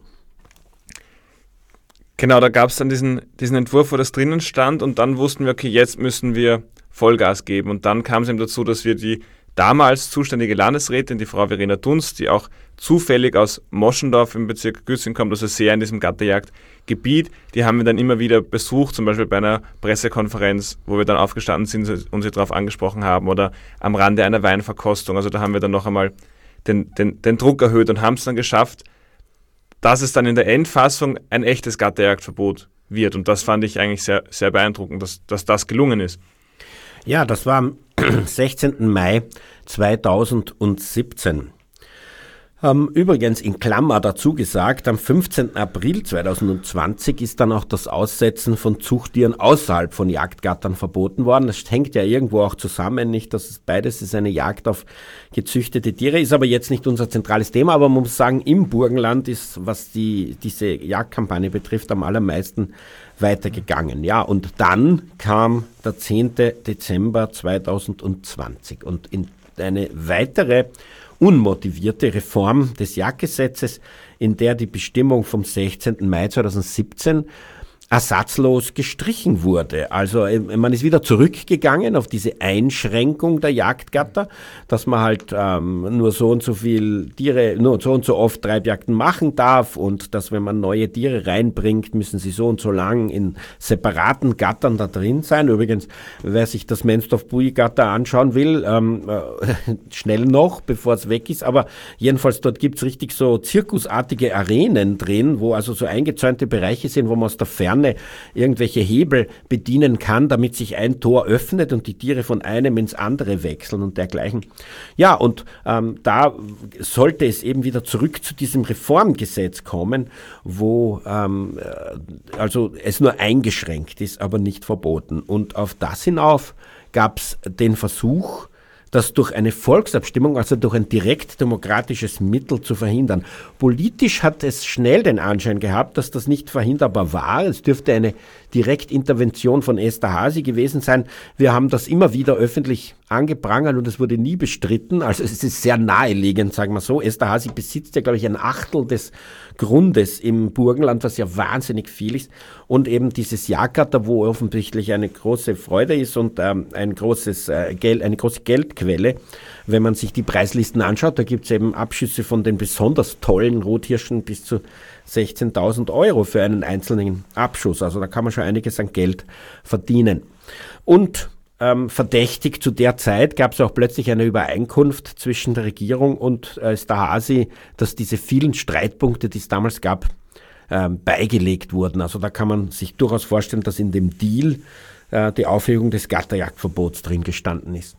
Genau, da gab es dann diesen, diesen Entwurf, wo das drinnen stand und dann wussten wir, okay, jetzt müssen wir Vollgas geben. Und dann kam es eben dazu, dass wir die damals zuständige Landesrätin, die Frau Verena Dunst, die auch zufällig aus Moschendorf im Bezirk Güssing kommt, also sehr in diesem Gatterjagdgebiet, die haben wir dann immer wieder besucht, zum Beispiel bei einer Pressekonferenz, wo wir dann aufgestanden sind und sie darauf angesprochen haben oder am Rande einer Weinverkostung. Also da haben wir dann noch einmal den, den, den Druck erhöht und haben es dann geschafft, dass es dann in der Endfassung ein echtes Gatterjagdverbot wird. Und das fand ich eigentlich sehr, sehr beeindruckend, dass, dass das gelungen ist. Ja, das war 16. Mai 2017. Ähm, übrigens in Klammer dazu gesagt, am 15. April 2020 ist dann auch das Aussetzen von Zuchttieren außerhalb von Jagdgattern verboten worden. Das hängt ja irgendwo auch zusammen, nicht, dass es beides ist eine Jagd auf gezüchtete Tiere, ist aber jetzt nicht unser zentrales Thema, aber man muss sagen, im Burgenland ist, was die, diese Jagdkampagne betrifft, am allermeisten weitergegangen. Ja, und dann kam der 10. Dezember 2020 und in eine weitere unmotivierte Reform des Jagdgesetzes, in der die Bestimmung vom 16. Mai 2017 ersatzlos gestrichen wurde. Also äh, man ist wieder zurückgegangen auf diese Einschränkung der Jagdgatter, dass man halt ähm, nur so und so viel Tiere, nur so und so oft Treibjagden machen darf und dass wenn man neue Tiere reinbringt, müssen sie so und so lang in separaten Gattern da drin sein. Übrigens, wer sich das Menstorf-Bui-Gatter anschauen will, ähm, äh, schnell noch, bevor es weg ist, aber jedenfalls dort gibt's richtig so zirkusartige Arenen drin, wo also so eingezäunte Bereiche sind, wo man aus der Ferne Ferne irgendwelche Hebel bedienen kann, damit sich ein Tor öffnet und die Tiere von einem ins andere wechseln und dergleichen. Ja, und ähm, da sollte es eben wieder zurück zu diesem Reformgesetz kommen, wo ähm, äh, also es nur eingeschränkt ist, aber nicht verboten. Und auf das hinauf gab es den Versuch, das durch eine Volksabstimmung, also durch ein direkt demokratisches Mittel zu verhindern. Politisch hat es schnell den Anschein gehabt, dass das nicht verhinderbar war. Es dürfte eine Direktintervention von Esther Hasi gewesen sein. Wir haben das immer wieder öffentlich angeprangert und es wurde nie bestritten. Also es ist sehr naheliegend, sagen wir so. Esther Hasi besitzt ja, glaube ich, ein Achtel des Grundes im Burgenland, was ja wahnsinnig viel ist. Und eben dieses Jagdgatter, wo offensichtlich eine große Freude ist und ähm, ein großes, äh, Geld, eine große Geldquelle. Wenn man sich die Preislisten anschaut, da gibt es eben Abschüsse von den besonders tollen Rothirschen bis zu 16.000 Euro für einen einzelnen Abschuss. Also da kann man schon einiges an Geld verdienen. Und ähm, verdächtig zu der Zeit gab es auch plötzlich eine Übereinkunft zwischen der Regierung und äh, Stahasi, dass diese vielen Streitpunkte, die es damals gab, ähm, beigelegt wurden. Also da kann man sich durchaus vorstellen, dass in dem Deal äh, die Aufhebung des Gatterjagdverbots drin gestanden ist.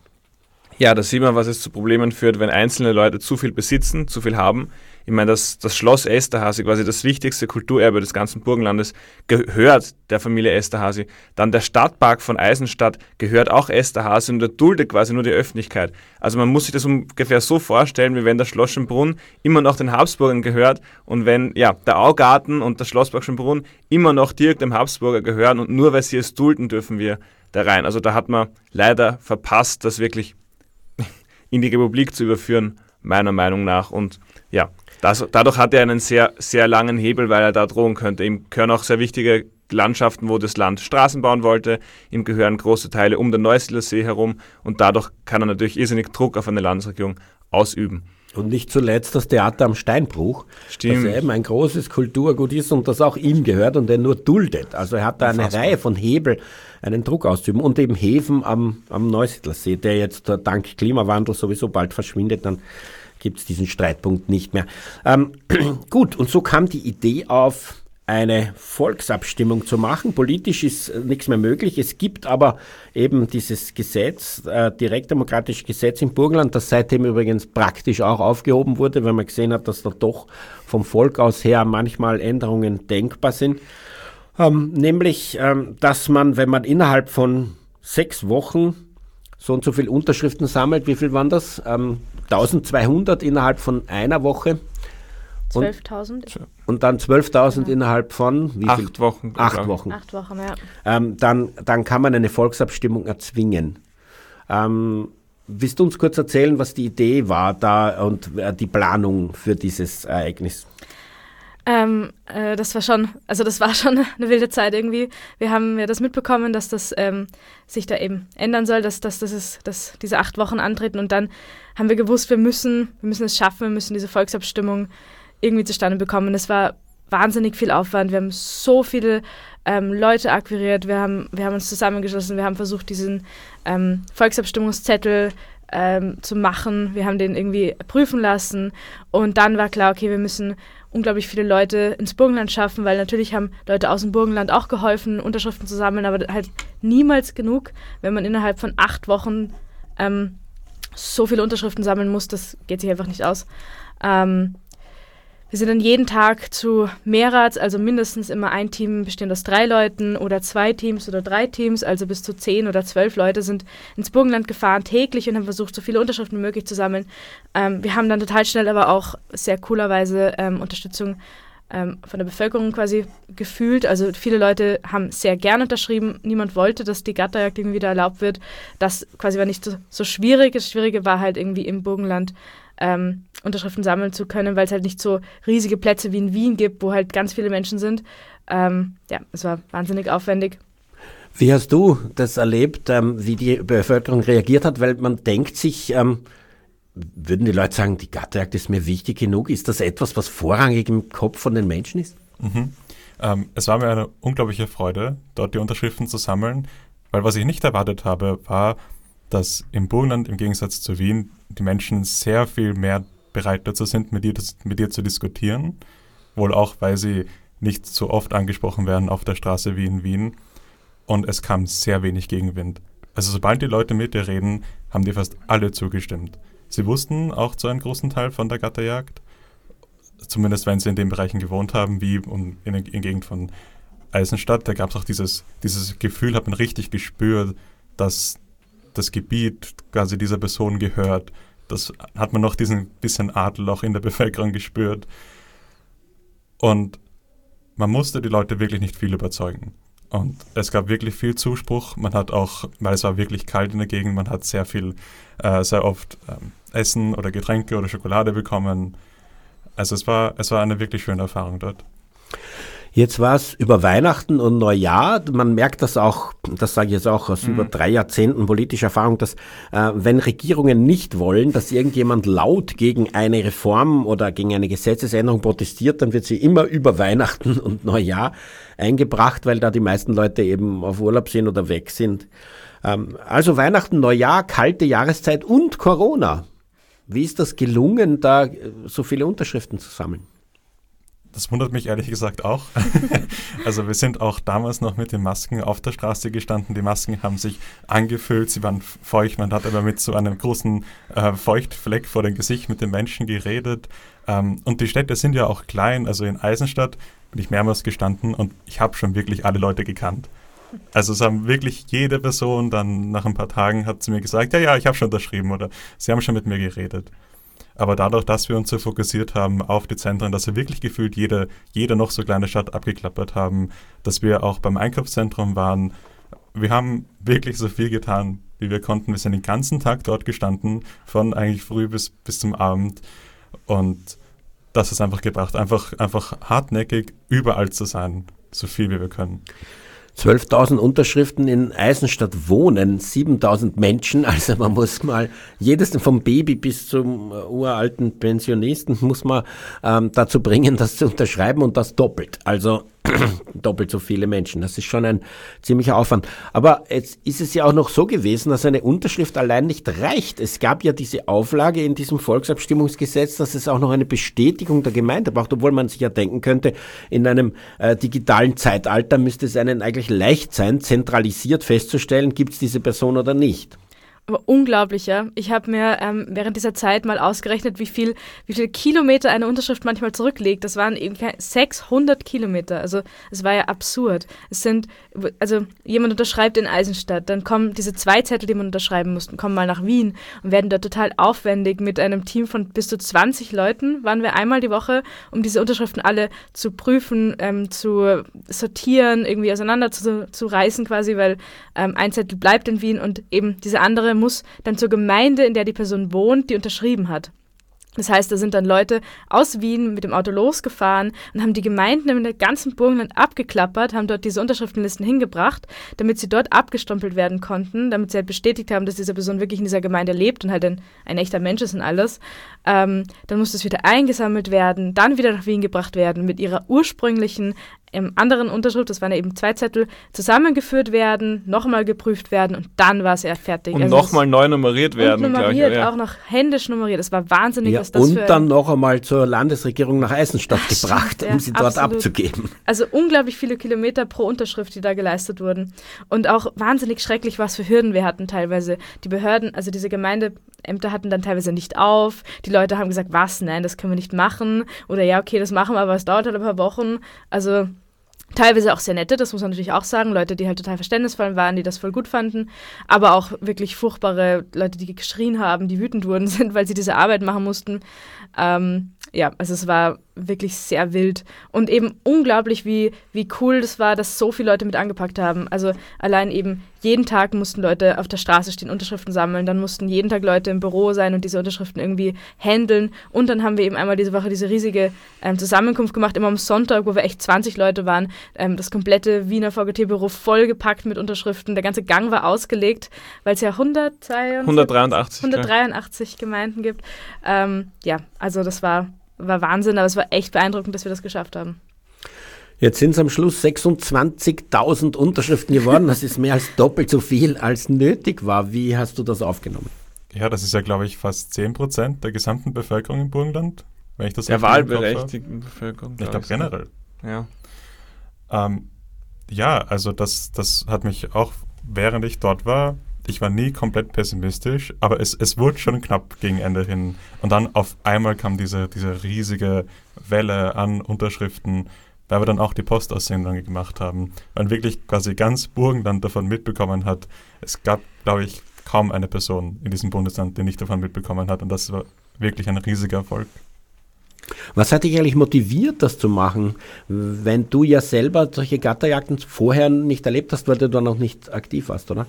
Ja, da sieht man, was es zu Problemen führt, wenn einzelne Leute zu viel besitzen, zu viel haben ich meine, das, das Schloss Esterhasi, quasi das wichtigste Kulturerbe des ganzen Burgenlandes, gehört der Familie Esterhasi. Dann der Stadtpark von Eisenstadt gehört auch Esterhasi und der duldet quasi nur die Öffentlichkeit. Also man muss sich das ungefähr so vorstellen, wie wenn das Schloss Schönbrunn immer noch den Habsburgern gehört und wenn ja, der Augarten und das Schlosspark Schönbrunn immer noch direkt dem Habsburger gehören und nur weil sie es dulden, dürfen wir da rein. Also da hat man leider verpasst, das wirklich in die Republik zu überführen, meiner Meinung nach. Und ja, das, dadurch hat er einen sehr, sehr langen Hebel, weil er da drohen könnte. Ihm gehören auch sehr wichtige Landschaften, wo das Land Straßen bauen wollte. Ihm gehören große Teile um den Neusiedler See herum und dadurch kann er natürlich irrsinnig Druck auf eine Landesregierung ausüben. Und nicht zuletzt das Theater am Steinbruch, Stimmt. das eben ein großes Kulturgut ist und das auch ihm gehört und er nur duldet. Also er hat da eine Reihe von Hebel, einen Druck auszuüben und eben Häfen am, am Neusiedlersee, der jetzt dank Klimawandel sowieso bald verschwindet, dann gibt es diesen Streitpunkt nicht mehr. Ähm, gut, und so kam die Idee auf, eine Volksabstimmung zu machen. Politisch ist nichts mehr möglich. Es gibt aber eben dieses Gesetz, äh, direktdemokratische Gesetz im Burgenland, das seitdem übrigens praktisch auch aufgehoben wurde, weil man gesehen hat, dass da doch vom Volk aus her manchmal Änderungen denkbar sind. Ähm, nämlich, ähm, dass man, wenn man innerhalb von sechs Wochen so und so viele Unterschriften sammelt, wie viel waren das? Ähm, 1200 innerhalb von einer Woche 12.000. Und dann 12.000 genau. innerhalb von wie Acht viel? Wochen. Acht Wochen. Acht Wochen, ja. Ähm, dann, dann kann man eine Volksabstimmung erzwingen. Ähm, willst du uns kurz erzählen, was die Idee war da und äh, die Planung für dieses Ereignis? Ähm, äh, das war schon, also das war schon eine wilde Zeit irgendwie. Wir haben ja das mitbekommen, dass das ähm, sich da eben ändern soll, dass, dass, dass, es, dass diese acht Wochen antreten und dann haben wir gewusst, wir müssen, wir müssen es schaffen, wir müssen diese Volksabstimmung irgendwie zustande bekommen. Es war wahnsinnig viel Aufwand. Wir haben so viele ähm, Leute akquiriert, wir haben, wir haben uns zusammengeschlossen, wir haben versucht, diesen ähm, Volksabstimmungszettel ähm, zu machen. Wir haben den irgendwie prüfen lassen und dann war klar, okay, wir müssen unglaublich viele Leute ins Burgenland schaffen, weil natürlich haben Leute aus dem Burgenland auch geholfen, Unterschriften zu sammeln, aber halt niemals genug, wenn man innerhalb von acht Wochen ähm, so viele Unterschriften sammeln muss, das geht sich einfach nicht aus. Ähm, wir sind dann jeden Tag zu Mehrrats, also mindestens immer ein Team bestehend aus drei Leuten oder zwei Teams oder drei Teams, also bis zu zehn oder zwölf Leute sind ins Burgenland gefahren täglich und haben versucht, so viele Unterschriften wie möglich zu sammeln. Ähm, wir haben dann total schnell aber auch sehr coolerweise ähm, Unterstützung ähm, von der Bevölkerung quasi gefühlt. Also viele Leute haben sehr gern unterschrieben. Niemand wollte, dass die Gatterjagd irgendwie wieder erlaubt wird. Das quasi war nicht so, so schwierig. Das Schwierige war halt irgendwie im Burgenland ähm, Unterschriften sammeln zu können, weil es halt nicht so riesige Plätze wie in Wien gibt, wo halt ganz viele Menschen sind. Ähm, ja, es war wahnsinnig aufwendig. Wie hast du das erlebt, ähm, wie die Bevölkerung reagiert hat? Weil man denkt sich, ähm, würden die Leute sagen, die Gatterjagd ist mir wichtig genug? Ist das etwas, was vorrangig im Kopf von den Menschen ist? Mhm. Ähm, es war mir eine unglaubliche Freude, dort die Unterschriften zu sammeln, weil was ich nicht erwartet habe, war, dass im Burgenland im Gegensatz zu Wien die Menschen sehr viel mehr bereit dazu sind, mit dir, mit dir zu diskutieren. Wohl auch, weil sie nicht so oft angesprochen werden auf der Straße wie in Wien. Und es kam sehr wenig Gegenwind. Also sobald die Leute mit dir reden, haben die fast alle zugestimmt. Sie wussten auch zu einem großen Teil von der Gatterjagd, zumindest wenn sie in den Bereichen gewohnt haben, wie in, in Gegend von Eisenstadt, da gab es auch dieses, dieses Gefühl, hat man richtig gespürt, dass das Gebiet quasi dieser Person gehört. Das hat man noch diesen bisschen Adel auch in der Bevölkerung gespürt. Und man musste die Leute wirklich nicht viel überzeugen. Und es gab wirklich viel Zuspruch. Man hat auch, weil es war wirklich kalt in der Gegend, man hat sehr viel, äh, sehr oft ähm, Essen oder Getränke oder Schokolade bekommen. Also es war, es war eine wirklich schöne Erfahrung dort. Jetzt war es über Weihnachten und Neujahr. Man merkt das auch, das sage ich jetzt auch aus mhm. über drei Jahrzehnten politischer Erfahrung, dass äh, wenn Regierungen nicht wollen, dass irgendjemand laut gegen eine Reform oder gegen eine Gesetzesänderung protestiert, dann wird sie immer über Weihnachten und Neujahr eingebracht, weil da die meisten Leute eben auf Urlaub sind oder weg sind. Ähm, also Weihnachten, Neujahr, kalte Jahreszeit und Corona. Wie ist das gelungen, da äh, so viele Unterschriften zu sammeln? Das wundert mich ehrlich gesagt auch. also wir sind auch damals noch mit den Masken auf der Straße gestanden. Die Masken haben sich angefüllt, sie waren feucht. Man hat aber mit so einem großen äh, Feuchtfleck vor dem Gesicht mit den Menschen geredet. Ähm, und die Städte sind ja auch klein. Also in Eisenstadt bin ich mehrmals gestanden und ich habe schon wirklich alle Leute gekannt. Also es haben wirklich jede Person dann nach ein paar Tagen hat sie mir gesagt, ja, ja, ich habe schon unterschrieben oder sie haben schon mit mir geredet. Aber dadurch, dass wir uns so fokussiert haben auf die Zentren, dass wir wirklich gefühlt jede, jede noch so kleine Stadt abgeklappert haben, dass wir auch beim Einkaufszentrum waren, wir haben wirklich so viel getan, wie wir konnten. Wir sind den ganzen Tag dort gestanden, von eigentlich früh bis, bis zum Abend. Und das ist einfach gebracht, einfach, einfach hartnäckig überall zu sein, so viel wie wir können. 12.000 Unterschriften in Eisenstadt wohnen, 7.000 Menschen. Also man muss mal jedes vom Baby bis zum uralten Pensionisten muss man ähm, dazu bringen, das zu unterschreiben und das doppelt. Also doppelt so viele Menschen. Das ist schon ein ziemlicher Aufwand. Aber jetzt ist es ja auch noch so gewesen, dass eine Unterschrift allein nicht reicht. Es gab ja diese Auflage in diesem Volksabstimmungsgesetz, dass es auch noch eine Bestätigung der Gemeinde braucht, obwohl man sich ja denken könnte, in einem äh, digitalen Zeitalter müsste es einen eigentlich leicht sein, zentralisiert festzustellen, gibt es diese Person oder nicht aber unglaublicher. Ich habe mir ähm, während dieser Zeit mal ausgerechnet, wie viel, wie viele Kilometer eine Unterschrift manchmal zurücklegt. Das waren eben 600 Kilometer. Also es war ja absurd. Es sind, also jemand unterschreibt in Eisenstadt, dann kommen diese zwei Zettel, die man unterschreiben musste, kommen mal nach Wien und werden da total aufwendig mit einem Team von bis zu 20 Leuten. Waren wir einmal die Woche, um diese Unterschriften alle zu prüfen, ähm, zu sortieren, irgendwie auseinander zu, zu reißen quasi, weil ähm, ein Zettel bleibt in Wien und eben diese andere muss dann zur Gemeinde, in der die Person wohnt, die unterschrieben hat. Das heißt, da sind dann Leute aus Wien mit dem Auto losgefahren und haben die Gemeinden im ganzen Burgenland abgeklappert, haben dort diese Unterschriftenlisten hingebracht, damit sie dort abgestompelt werden konnten, damit sie halt bestätigt haben, dass diese Person wirklich in dieser Gemeinde lebt und halt ein, ein echter Mensch ist und alles. Ähm, dann musste es wieder eingesammelt werden, dann wieder nach Wien gebracht werden mit ihrer ursprünglichen im anderen Unterschrift, das waren eben zwei Zettel, zusammengeführt werden, nochmal geprüft werden und dann war es ja fertig. Und also nochmal neu nummeriert werden. Und nummeriert, ich, ja. auch noch händisch nummeriert. Das war wahnsinnig, ja, was das Und für dann noch einmal zur Landesregierung nach Eisenstadt Ach, gebracht, stimmt, um sie dort absolut. abzugeben. Also unglaublich viele Kilometer pro Unterschrift, die da geleistet wurden. Und auch wahnsinnig schrecklich, was für Hürden wir hatten teilweise. Die Behörden, also diese Gemeindeämter hatten dann teilweise nicht auf. Die Leute haben gesagt, was, nein, das können wir nicht machen. Oder ja, okay, das machen wir, aber es dauert halt ein paar Wochen. Also Teilweise auch sehr nette, das muss man natürlich auch sagen. Leute, die halt total verständnisvoll waren, die das voll gut fanden. Aber auch wirklich furchtbare Leute, die geschrien haben, die wütend wurden sind, weil sie diese Arbeit machen mussten. Ähm, ja, also es war wirklich sehr wild und eben unglaublich, wie, wie cool das war, dass so viele Leute mit angepackt haben. Also allein eben jeden Tag mussten Leute auf der Straße stehen, Unterschriften sammeln, dann mussten jeden Tag Leute im Büro sein und diese Unterschriften irgendwie handeln und dann haben wir eben einmal diese Woche diese riesige ähm, Zusammenkunft gemacht, immer am Sonntag, wo wir echt 20 Leute waren, ähm, das komplette Wiener VGT-Büro vollgepackt mit Unterschriften, der ganze Gang war ausgelegt, weil es ja 183, 183, 183 Gemeinden gibt. Ähm, ja, also das war war Wahnsinn, aber es war echt beeindruckend, dass wir das geschafft haben. Jetzt sind es am Schluss 26.000 Unterschriften geworden. Das ist mehr als doppelt so viel, als nötig war. Wie hast du das aufgenommen? Ja, das ist ja, glaube ich, fast 10 Prozent der gesamten Bevölkerung im Burgenland. Wenn ich das der wahlberechtigten Bevölkerung. Ich glaube generell. Ja. Ähm, ja, also das, das hat mich auch, während ich dort war, ich war nie komplett pessimistisch, aber es, es wurde schon knapp gegen Ende hin. Und dann auf einmal kam diese, diese riesige Welle an Unterschriften, weil wir dann auch die Postaussendung gemacht haben. Weil wirklich quasi ganz Burgenland davon mitbekommen hat. Es gab, glaube ich, kaum eine Person in diesem Bundesland, die nicht davon mitbekommen hat. Und das war wirklich ein riesiger Erfolg. Was hat dich eigentlich motiviert, das zu machen, wenn du ja selber solche Gatterjagden vorher nicht erlebt hast, weil du da noch nicht aktiv warst, oder?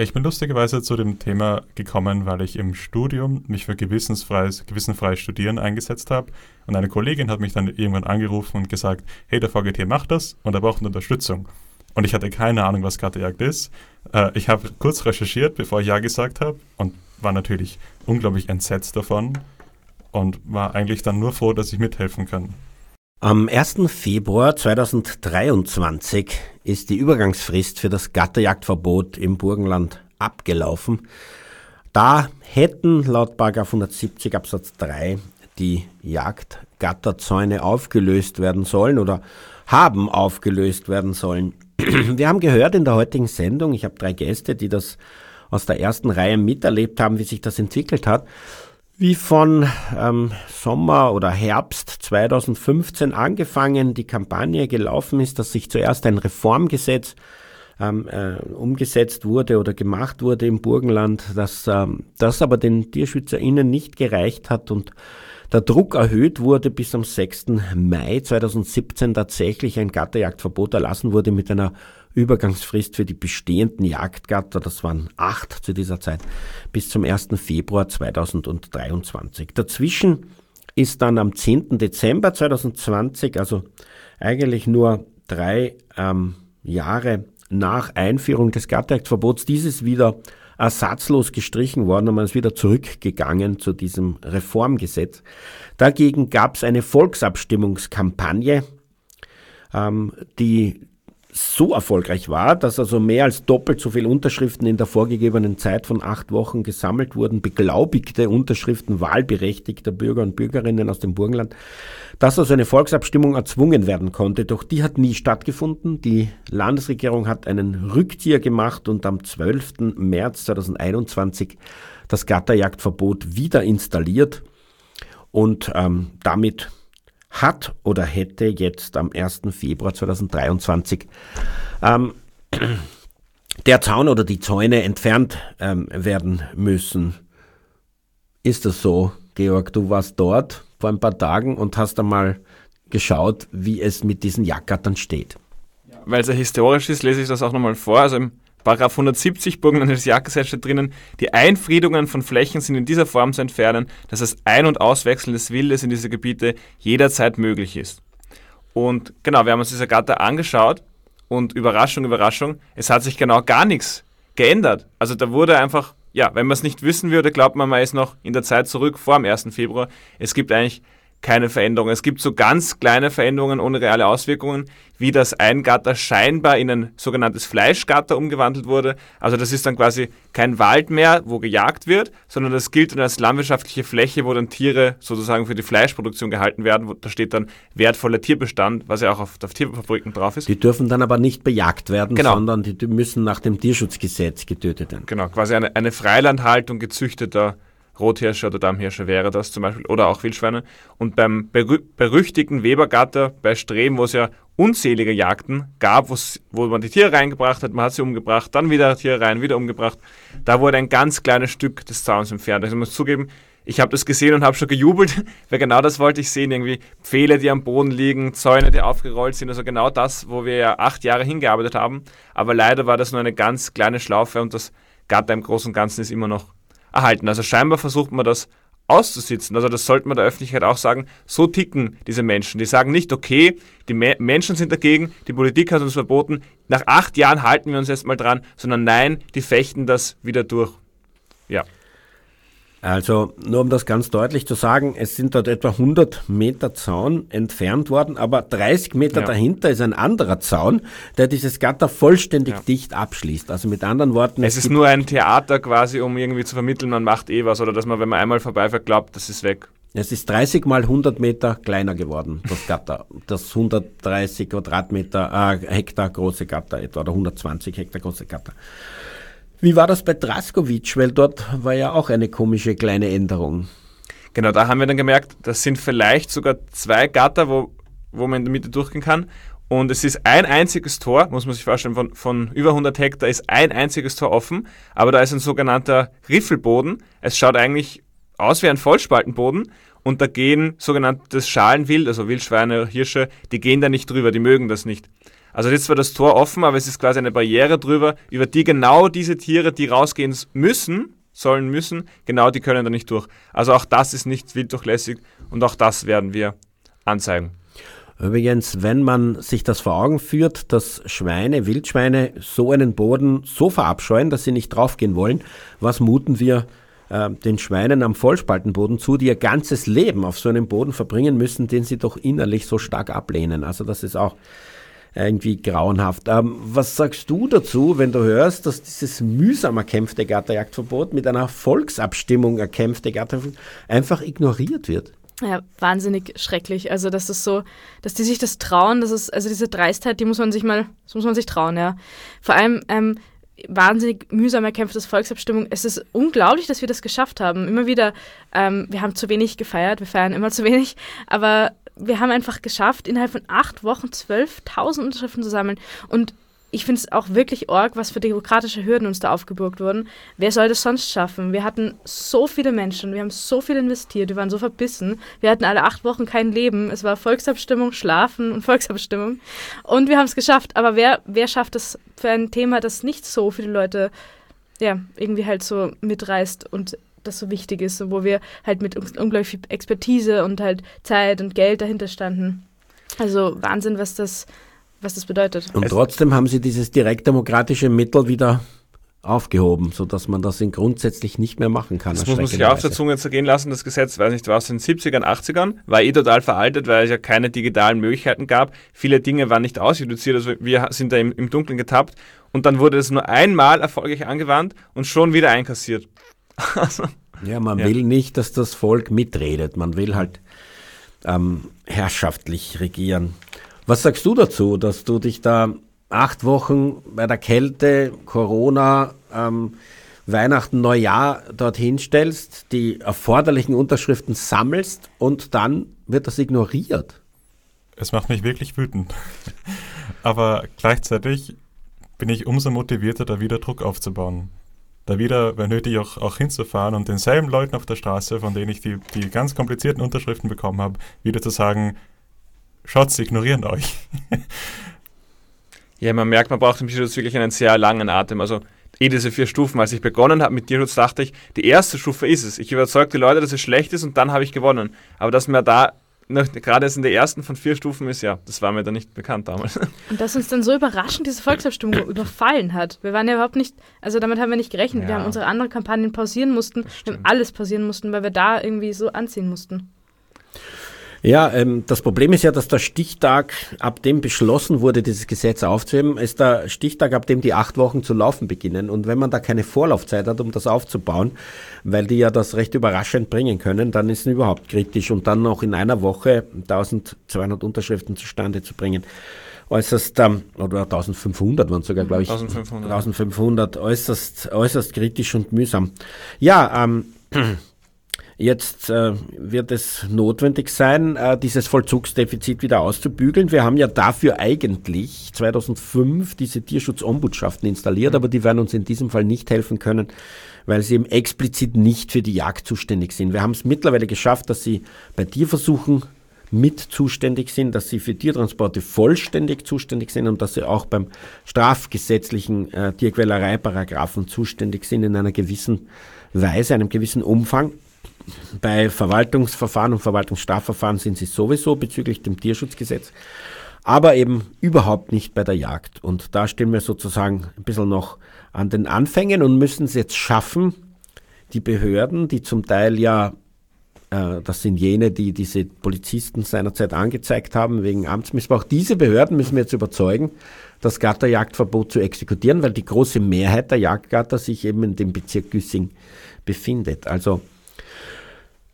Ich bin lustigerweise zu dem Thema gekommen, weil ich im Studium mich für gewissensfreies, gewissenfreies Studieren eingesetzt habe. Und eine Kollegin hat mich dann irgendwann angerufen und gesagt, hey, der VGT macht das und er braucht Unterstützung. Und ich hatte keine Ahnung, was Gatterjagd ist. Äh, ich habe kurz recherchiert, bevor ich Ja gesagt habe und war natürlich unglaublich entsetzt davon und war eigentlich dann nur froh, dass ich mithelfen kann. Am 1. Februar 2023 ist die Übergangsfrist für das Gatterjagdverbot im Burgenland abgelaufen. Da hätten laut 170 Absatz 3 die Jagdgatterzäune aufgelöst werden sollen oder haben aufgelöst werden sollen. Wir haben gehört in der heutigen Sendung, ich habe drei Gäste, die das aus der ersten Reihe miterlebt haben, wie sich das entwickelt hat wie von ähm, Sommer oder Herbst 2015 angefangen die Kampagne gelaufen ist, dass sich zuerst ein Reformgesetz ähm, äh, umgesetzt wurde oder gemacht wurde im Burgenland, dass ähm, das aber den TierschützerInnen nicht gereicht hat und der Druck erhöht wurde, bis am 6. Mai 2017 tatsächlich ein Gatterjagdverbot erlassen wurde mit einer Übergangsfrist für die bestehenden Jagdgatter, das waren acht zu dieser Zeit, bis zum 1. Februar 2023. Dazwischen ist dann am 10. Dezember 2020, also eigentlich nur drei ähm, Jahre nach Einführung des Gatterjagdverbots, dieses wieder ersatzlos gestrichen worden und man ist wieder zurückgegangen zu diesem Reformgesetz. Dagegen gab es eine Volksabstimmungskampagne ähm, die so erfolgreich war, dass also mehr als doppelt so viele Unterschriften in der vorgegebenen Zeit von acht Wochen gesammelt wurden, beglaubigte Unterschriften wahlberechtigter Bürger und Bürgerinnen aus dem Burgenland, dass also eine Volksabstimmung erzwungen werden konnte. Doch die hat nie stattgefunden. Die Landesregierung hat einen Rückzieher gemacht und am 12. März 2021 das Gatterjagdverbot wieder installiert und ähm, damit hat oder hätte jetzt am 1. Februar 2023 ähm, der Zaun oder die Zäune entfernt ähm, werden müssen. Ist das so, Georg? Du warst dort vor ein paar Tagen und hast einmal geschaut, wie es mit diesen Jagdgattern steht. Weil es ja historisch ist, lese ich das auch nochmal vor. Also im Paragraph 170 Burgenlandesches Jagdgesetz steht drinnen, die Einfriedungen von Flächen sind in dieser Form zu entfernen, dass das Ein- und Auswechseln des Wildes in diese Gebiete jederzeit möglich ist. Und genau, wir haben uns diese Gatter angeschaut und Überraschung, Überraschung, es hat sich genau gar nichts geändert. Also da wurde einfach, ja, wenn man es nicht wissen würde, glaubt man, man ist noch in der Zeit zurück vor dem 1. Februar. Es gibt eigentlich keine Veränderung. Es gibt so ganz kleine Veränderungen ohne reale Auswirkungen, wie das ein Gatter scheinbar in ein sogenanntes Fleischgatter umgewandelt wurde. Also das ist dann quasi kein Wald mehr, wo gejagt wird, sondern das gilt dann als landwirtschaftliche Fläche, wo dann Tiere sozusagen für die Fleischproduktion gehalten werden. Da steht dann wertvoller Tierbestand, was ja auch auf, auf Tierfabriken drauf ist. Die dürfen dann aber nicht bejagt werden, genau. sondern die müssen nach dem Tierschutzgesetz getötet werden. Genau, quasi eine, eine Freilandhaltung gezüchteter Rothirsche oder Dammhirsche wäre das zum Beispiel, oder auch Wildschweine. Und beim berü berüchtigten Webergatter bei Streben, wo es ja unzählige Jagden gab, wo man die Tiere reingebracht hat, man hat sie umgebracht, dann wieder Tiere rein, wieder umgebracht, da wurde ein ganz kleines Stück des Zauns entfernt. Also ich muss zugeben, ich habe das gesehen und habe schon gejubelt, weil genau das wollte ich sehen, irgendwie Pfähle, die am Boden liegen, Zäune, die aufgerollt sind, also genau das, wo wir ja acht Jahre hingearbeitet haben. Aber leider war das nur eine ganz kleine Schlaufe und das Gatter im Großen und Ganzen ist immer noch erhalten. Also scheinbar versucht man das auszusitzen. Also das sollte man der Öffentlichkeit auch sagen. So ticken diese Menschen. Die sagen nicht, okay, die Me Menschen sind dagegen, die Politik hat uns verboten, nach acht Jahren halten wir uns jetzt mal dran, sondern nein, die fechten das wieder durch. Ja. Also nur um das ganz deutlich zu sagen, es sind dort etwa 100 Meter Zaun entfernt worden, aber 30 Meter ja. dahinter ist ein anderer Zaun, der dieses Gatter vollständig ja. dicht abschließt. Also mit anderen Worten. Es, es ist nur ein Theater quasi, um irgendwie zu vermitteln, man macht eh was oder dass man, wenn man einmal vorbeifährt, glaubt, das ist weg. Es ist 30 mal 100 Meter kleiner geworden, das Gatter. Das 130 Quadratmeter, äh, Hektar große Gatter etwa oder 120 Hektar große Gatter. Wie war das bei Draskovic? Weil dort war ja auch eine komische kleine Änderung. Genau, da haben wir dann gemerkt, das sind vielleicht sogar zwei Gatter, wo, wo man in der Mitte durchgehen kann. Und es ist ein einziges Tor, muss man sich vorstellen, von, von über 100 Hektar ist ein einziges Tor offen, aber da ist ein sogenannter Riffelboden. Es schaut eigentlich aus wie ein Vollspaltenboden und da gehen sogenanntes Schalenwild, also Wildschweine, Hirsche, die gehen da nicht drüber, die mögen das nicht. Also jetzt war das Tor offen, aber es ist quasi eine Barriere drüber, über die genau diese Tiere, die rausgehen müssen, sollen müssen, genau die können da nicht durch. Also auch das ist nicht wilddurchlässig und auch das werden wir anzeigen. Übrigens, wenn man sich das vor Augen führt, dass Schweine, Wildschweine so einen Boden so verabscheuen, dass sie nicht draufgehen wollen, was muten wir äh, den Schweinen am Vollspaltenboden zu, die ihr ganzes Leben auf so einem Boden verbringen müssen, den sie doch innerlich so stark ablehnen. Also das ist auch irgendwie grauenhaft. Ähm, was sagst du dazu, wenn du hörst, dass dieses mühsam erkämpfte Gatterjagdverbot mit einer Volksabstimmung erkämpfte Gatterjagdverbot einfach ignoriert wird? Ja, wahnsinnig schrecklich. Also, dass das so, dass die sich das trauen, das ist, also diese Dreistheit, die muss man sich mal, das muss man sich trauen, ja. Vor allem, ähm, wahnsinnig mühsam erkämpftes Volksabstimmung. Es ist unglaublich, dass wir das geschafft haben. Immer wieder, ähm, wir haben zu wenig gefeiert, wir feiern immer zu wenig, aber wir haben einfach geschafft, innerhalb von acht Wochen 12.000 Unterschriften zu sammeln. Und ich finde es auch wirklich arg, was für demokratische Hürden uns da aufgebürgt wurden. Wer soll das sonst schaffen? Wir hatten so viele Menschen, wir haben so viel investiert, wir waren so verbissen. Wir hatten alle acht Wochen kein Leben. Es war Volksabstimmung, Schlafen und Volksabstimmung. Und wir haben es geschafft. Aber wer, wer schafft es für ein Thema, das nicht so viele Leute ja, irgendwie halt so mitreißt und das so wichtig ist, wo wir halt mit unglaublich viel Expertise und halt Zeit und Geld dahinter standen. Also Wahnsinn, was das, was das bedeutet. Und trotzdem haben sie dieses direktdemokratische Mittel wieder aufgehoben, sodass man das in grundsätzlich nicht mehr machen kann. Das muss man sich auf der Zunge zergehen lassen. Das Gesetz, weiß nicht, war es in den 70ern, 80ern, war eh total veraltet, weil es ja keine digitalen Möglichkeiten gab. Viele Dinge waren nicht ausreduziert, also wir sind da im, im Dunkeln getappt. Und dann wurde es nur einmal erfolgreich angewandt und schon wieder einkassiert. Also, ja, man ja. will nicht, dass das Volk mitredet. Man will halt ähm, herrschaftlich regieren. Was sagst du dazu, dass du dich da acht Wochen bei der Kälte, Corona, ähm, Weihnachten, Neujahr dorthin stellst, die erforderlichen Unterschriften sammelst und dann wird das ignoriert. Es macht mich wirklich wütend. Aber gleichzeitig bin ich umso motivierter, da wieder Druck aufzubauen. Da wieder, wenn nötig, auch, auch hinzufahren und denselben Leuten auf der Straße, von denen ich die, die ganz komplizierten Unterschriften bekommen habe, wieder zu sagen, schaut, sie ignorieren euch. Ja, man merkt, man braucht im Tierschutz wirklich einen sehr langen Atem. Also eh diese vier Stufen. Als ich begonnen habe mit Tierschutz, dachte ich, die erste Stufe ist es. Ich überzeuge die Leute, dass es schlecht ist und dann habe ich gewonnen. Aber dass mir da gerade in der ersten von vier Stufen ist, ja, das war mir da nicht bekannt damals. Und dass uns dann so überraschend diese Volksabstimmung überfallen hat. Wir waren ja überhaupt nicht, also damit haben wir nicht gerechnet. Ja. Wir haben unsere anderen Kampagnen pausieren mussten, wir haben alles pausieren mussten, weil wir da irgendwie so anziehen mussten. Ja, ähm, das Problem ist ja, dass der Stichtag, ab dem beschlossen wurde, dieses Gesetz aufzuheben, ist der Stichtag, ab dem die acht Wochen zu laufen beginnen. Und wenn man da keine Vorlaufzeit hat, um das aufzubauen, weil die ja das recht überraschend bringen können, dann ist es überhaupt kritisch. Und dann noch in einer Woche 1200 Unterschriften zustande zu bringen, äußerst, ähm, oder 1500 waren sogar, glaube ich. 1500. 1500, äußerst, äußerst kritisch und mühsam. Ja, ähm, Jetzt äh, wird es notwendig sein, äh, dieses Vollzugsdefizit wieder auszubügeln. Wir haben ja dafür eigentlich 2005 diese Tierschutzombudsschaften installiert, aber die werden uns in diesem Fall nicht helfen können, weil sie eben explizit nicht für die Jagd zuständig sind. Wir haben es mittlerweile geschafft, dass sie bei Tierversuchen mit zuständig sind, dass sie für Tiertransporte vollständig zuständig sind und dass sie auch beim strafgesetzlichen äh, Tierquälereiparagraphen zuständig sind in einer gewissen Weise, einem gewissen Umfang. Bei Verwaltungsverfahren und Verwaltungsstrafverfahren sind sie sowieso bezüglich dem Tierschutzgesetz, aber eben überhaupt nicht bei der Jagd. Und da stehen wir sozusagen ein bisschen noch an den Anfängen und müssen es jetzt schaffen, die Behörden, die zum Teil ja, äh, das sind jene, die diese Polizisten seinerzeit angezeigt haben wegen Amtsmissbrauch, diese Behörden müssen wir jetzt überzeugen, das Gatterjagdverbot zu exekutieren, weil die große Mehrheit der Jagdgatter sich eben in dem Bezirk Güssing befindet. Also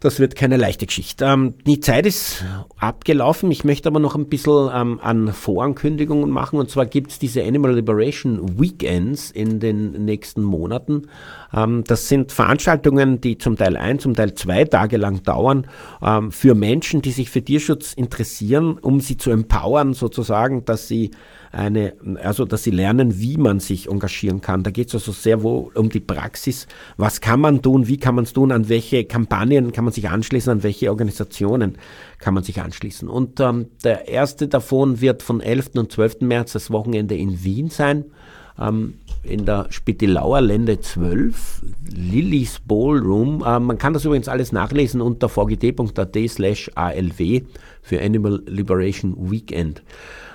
das wird keine leichte Geschichte. Ähm, die Zeit ist abgelaufen. Ich möchte aber noch ein bisschen ähm, an Vorankündigungen machen. Und zwar gibt es diese Animal Liberation Weekends in den nächsten Monaten. Ähm, das sind Veranstaltungen, die zum Teil ein, zum Teil zwei Tage lang dauern, ähm, für Menschen, die sich für Tierschutz interessieren, um sie zu empowern, sozusagen, dass sie eine, also dass sie lernen, wie man sich engagieren kann. Da geht es also sehr wohl um die Praxis. Was kann man tun? Wie kann man es tun? An welche Kampagnen kann man sich anschließen? An welche Organisationen kann man sich anschließen? Und ähm, der erste davon wird von 11. und 12. März das Wochenende in Wien sein. Ähm, in der Spitilauer Lände 12, Lillys Ballroom. Ähm, man kann das übrigens alles nachlesen unter vgd.at slash alw für Animal Liberation Weekend.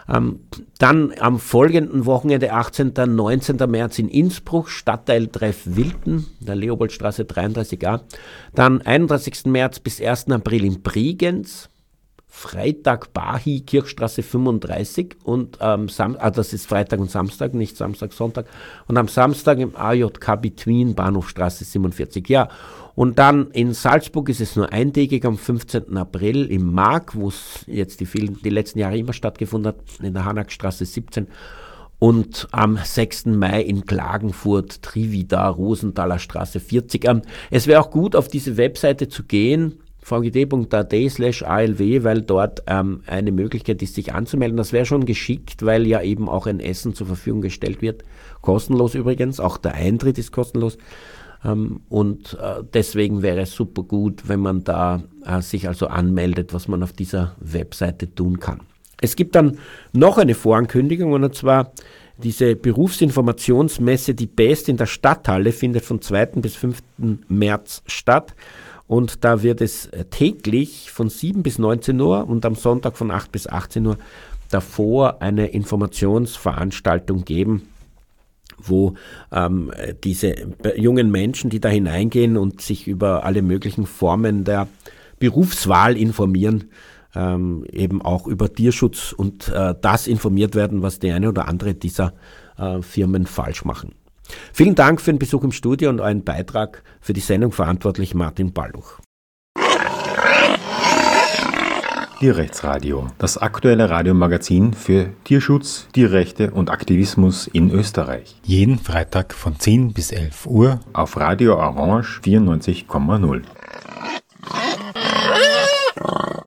Ähm, dann am folgenden Wochenende, 18. und 19. März in Innsbruck, Stadtteil Treff Wilden, der Leopoldstraße 33a. Dann 31. März bis 1. April in Bregenz. Freitag Bahi, Kirchstraße 35 und ähm, Sam ah, das ist Freitag und Samstag, nicht Samstag, Sonntag. Und am Samstag im AJK Between, Bahnhofstraße 47. Ja, und dann in Salzburg ist es nur eintägig am 15. April im Mark, wo es jetzt die, vielen, die letzten Jahre immer stattgefunden hat, in der Hanakstraße 17. Und am 6. Mai in Klagenfurt, Trivida, Rosenthaler Straße 40. Ähm, es wäre auch gut, auf diese Webseite zu gehen, vgd.at slash ALW, weil dort ähm, eine Möglichkeit ist, sich anzumelden. Das wäre schon geschickt, weil ja eben auch ein Essen zur Verfügung gestellt wird. Kostenlos übrigens, auch der Eintritt ist kostenlos. Ähm, und äh, deswegen wäre es super gut, wenn man da äh, sich also anmeldet, was man auf dieser Webseite tun kann. Es gibt dann noch eine Vorankündigung und zwar diese Berufsinformationsmesse, die Best in der Stadthalle, findet von 2. bis 5. März statt. Und da wird es äh, täglich von 7 bis 19 Uhr und am Sonntag von 8 bis 18 Uhr davor eine Informationsveranstaltung geben wo ähm, diese jungen Menschen, die da hineingehen und sich über alle möglichen Formen der Berufswahl informieren, ähm, eben auch über Tierschutz und äh, das informiert werden, was die eine oder andere dieser äh, Firmen falsch machen. Vielen Dank für den Besuch im Studio und euren Beitrag für die Sendung verantwortlich Martin Balluch. Tierrechtsradio, das aktuelle Radiomagazin für Tierschutz, Tierrechte und Aktivismus in Österreich. Jeden Freitag von 10 bis 11 Uhr auf Radio Orange 94,0.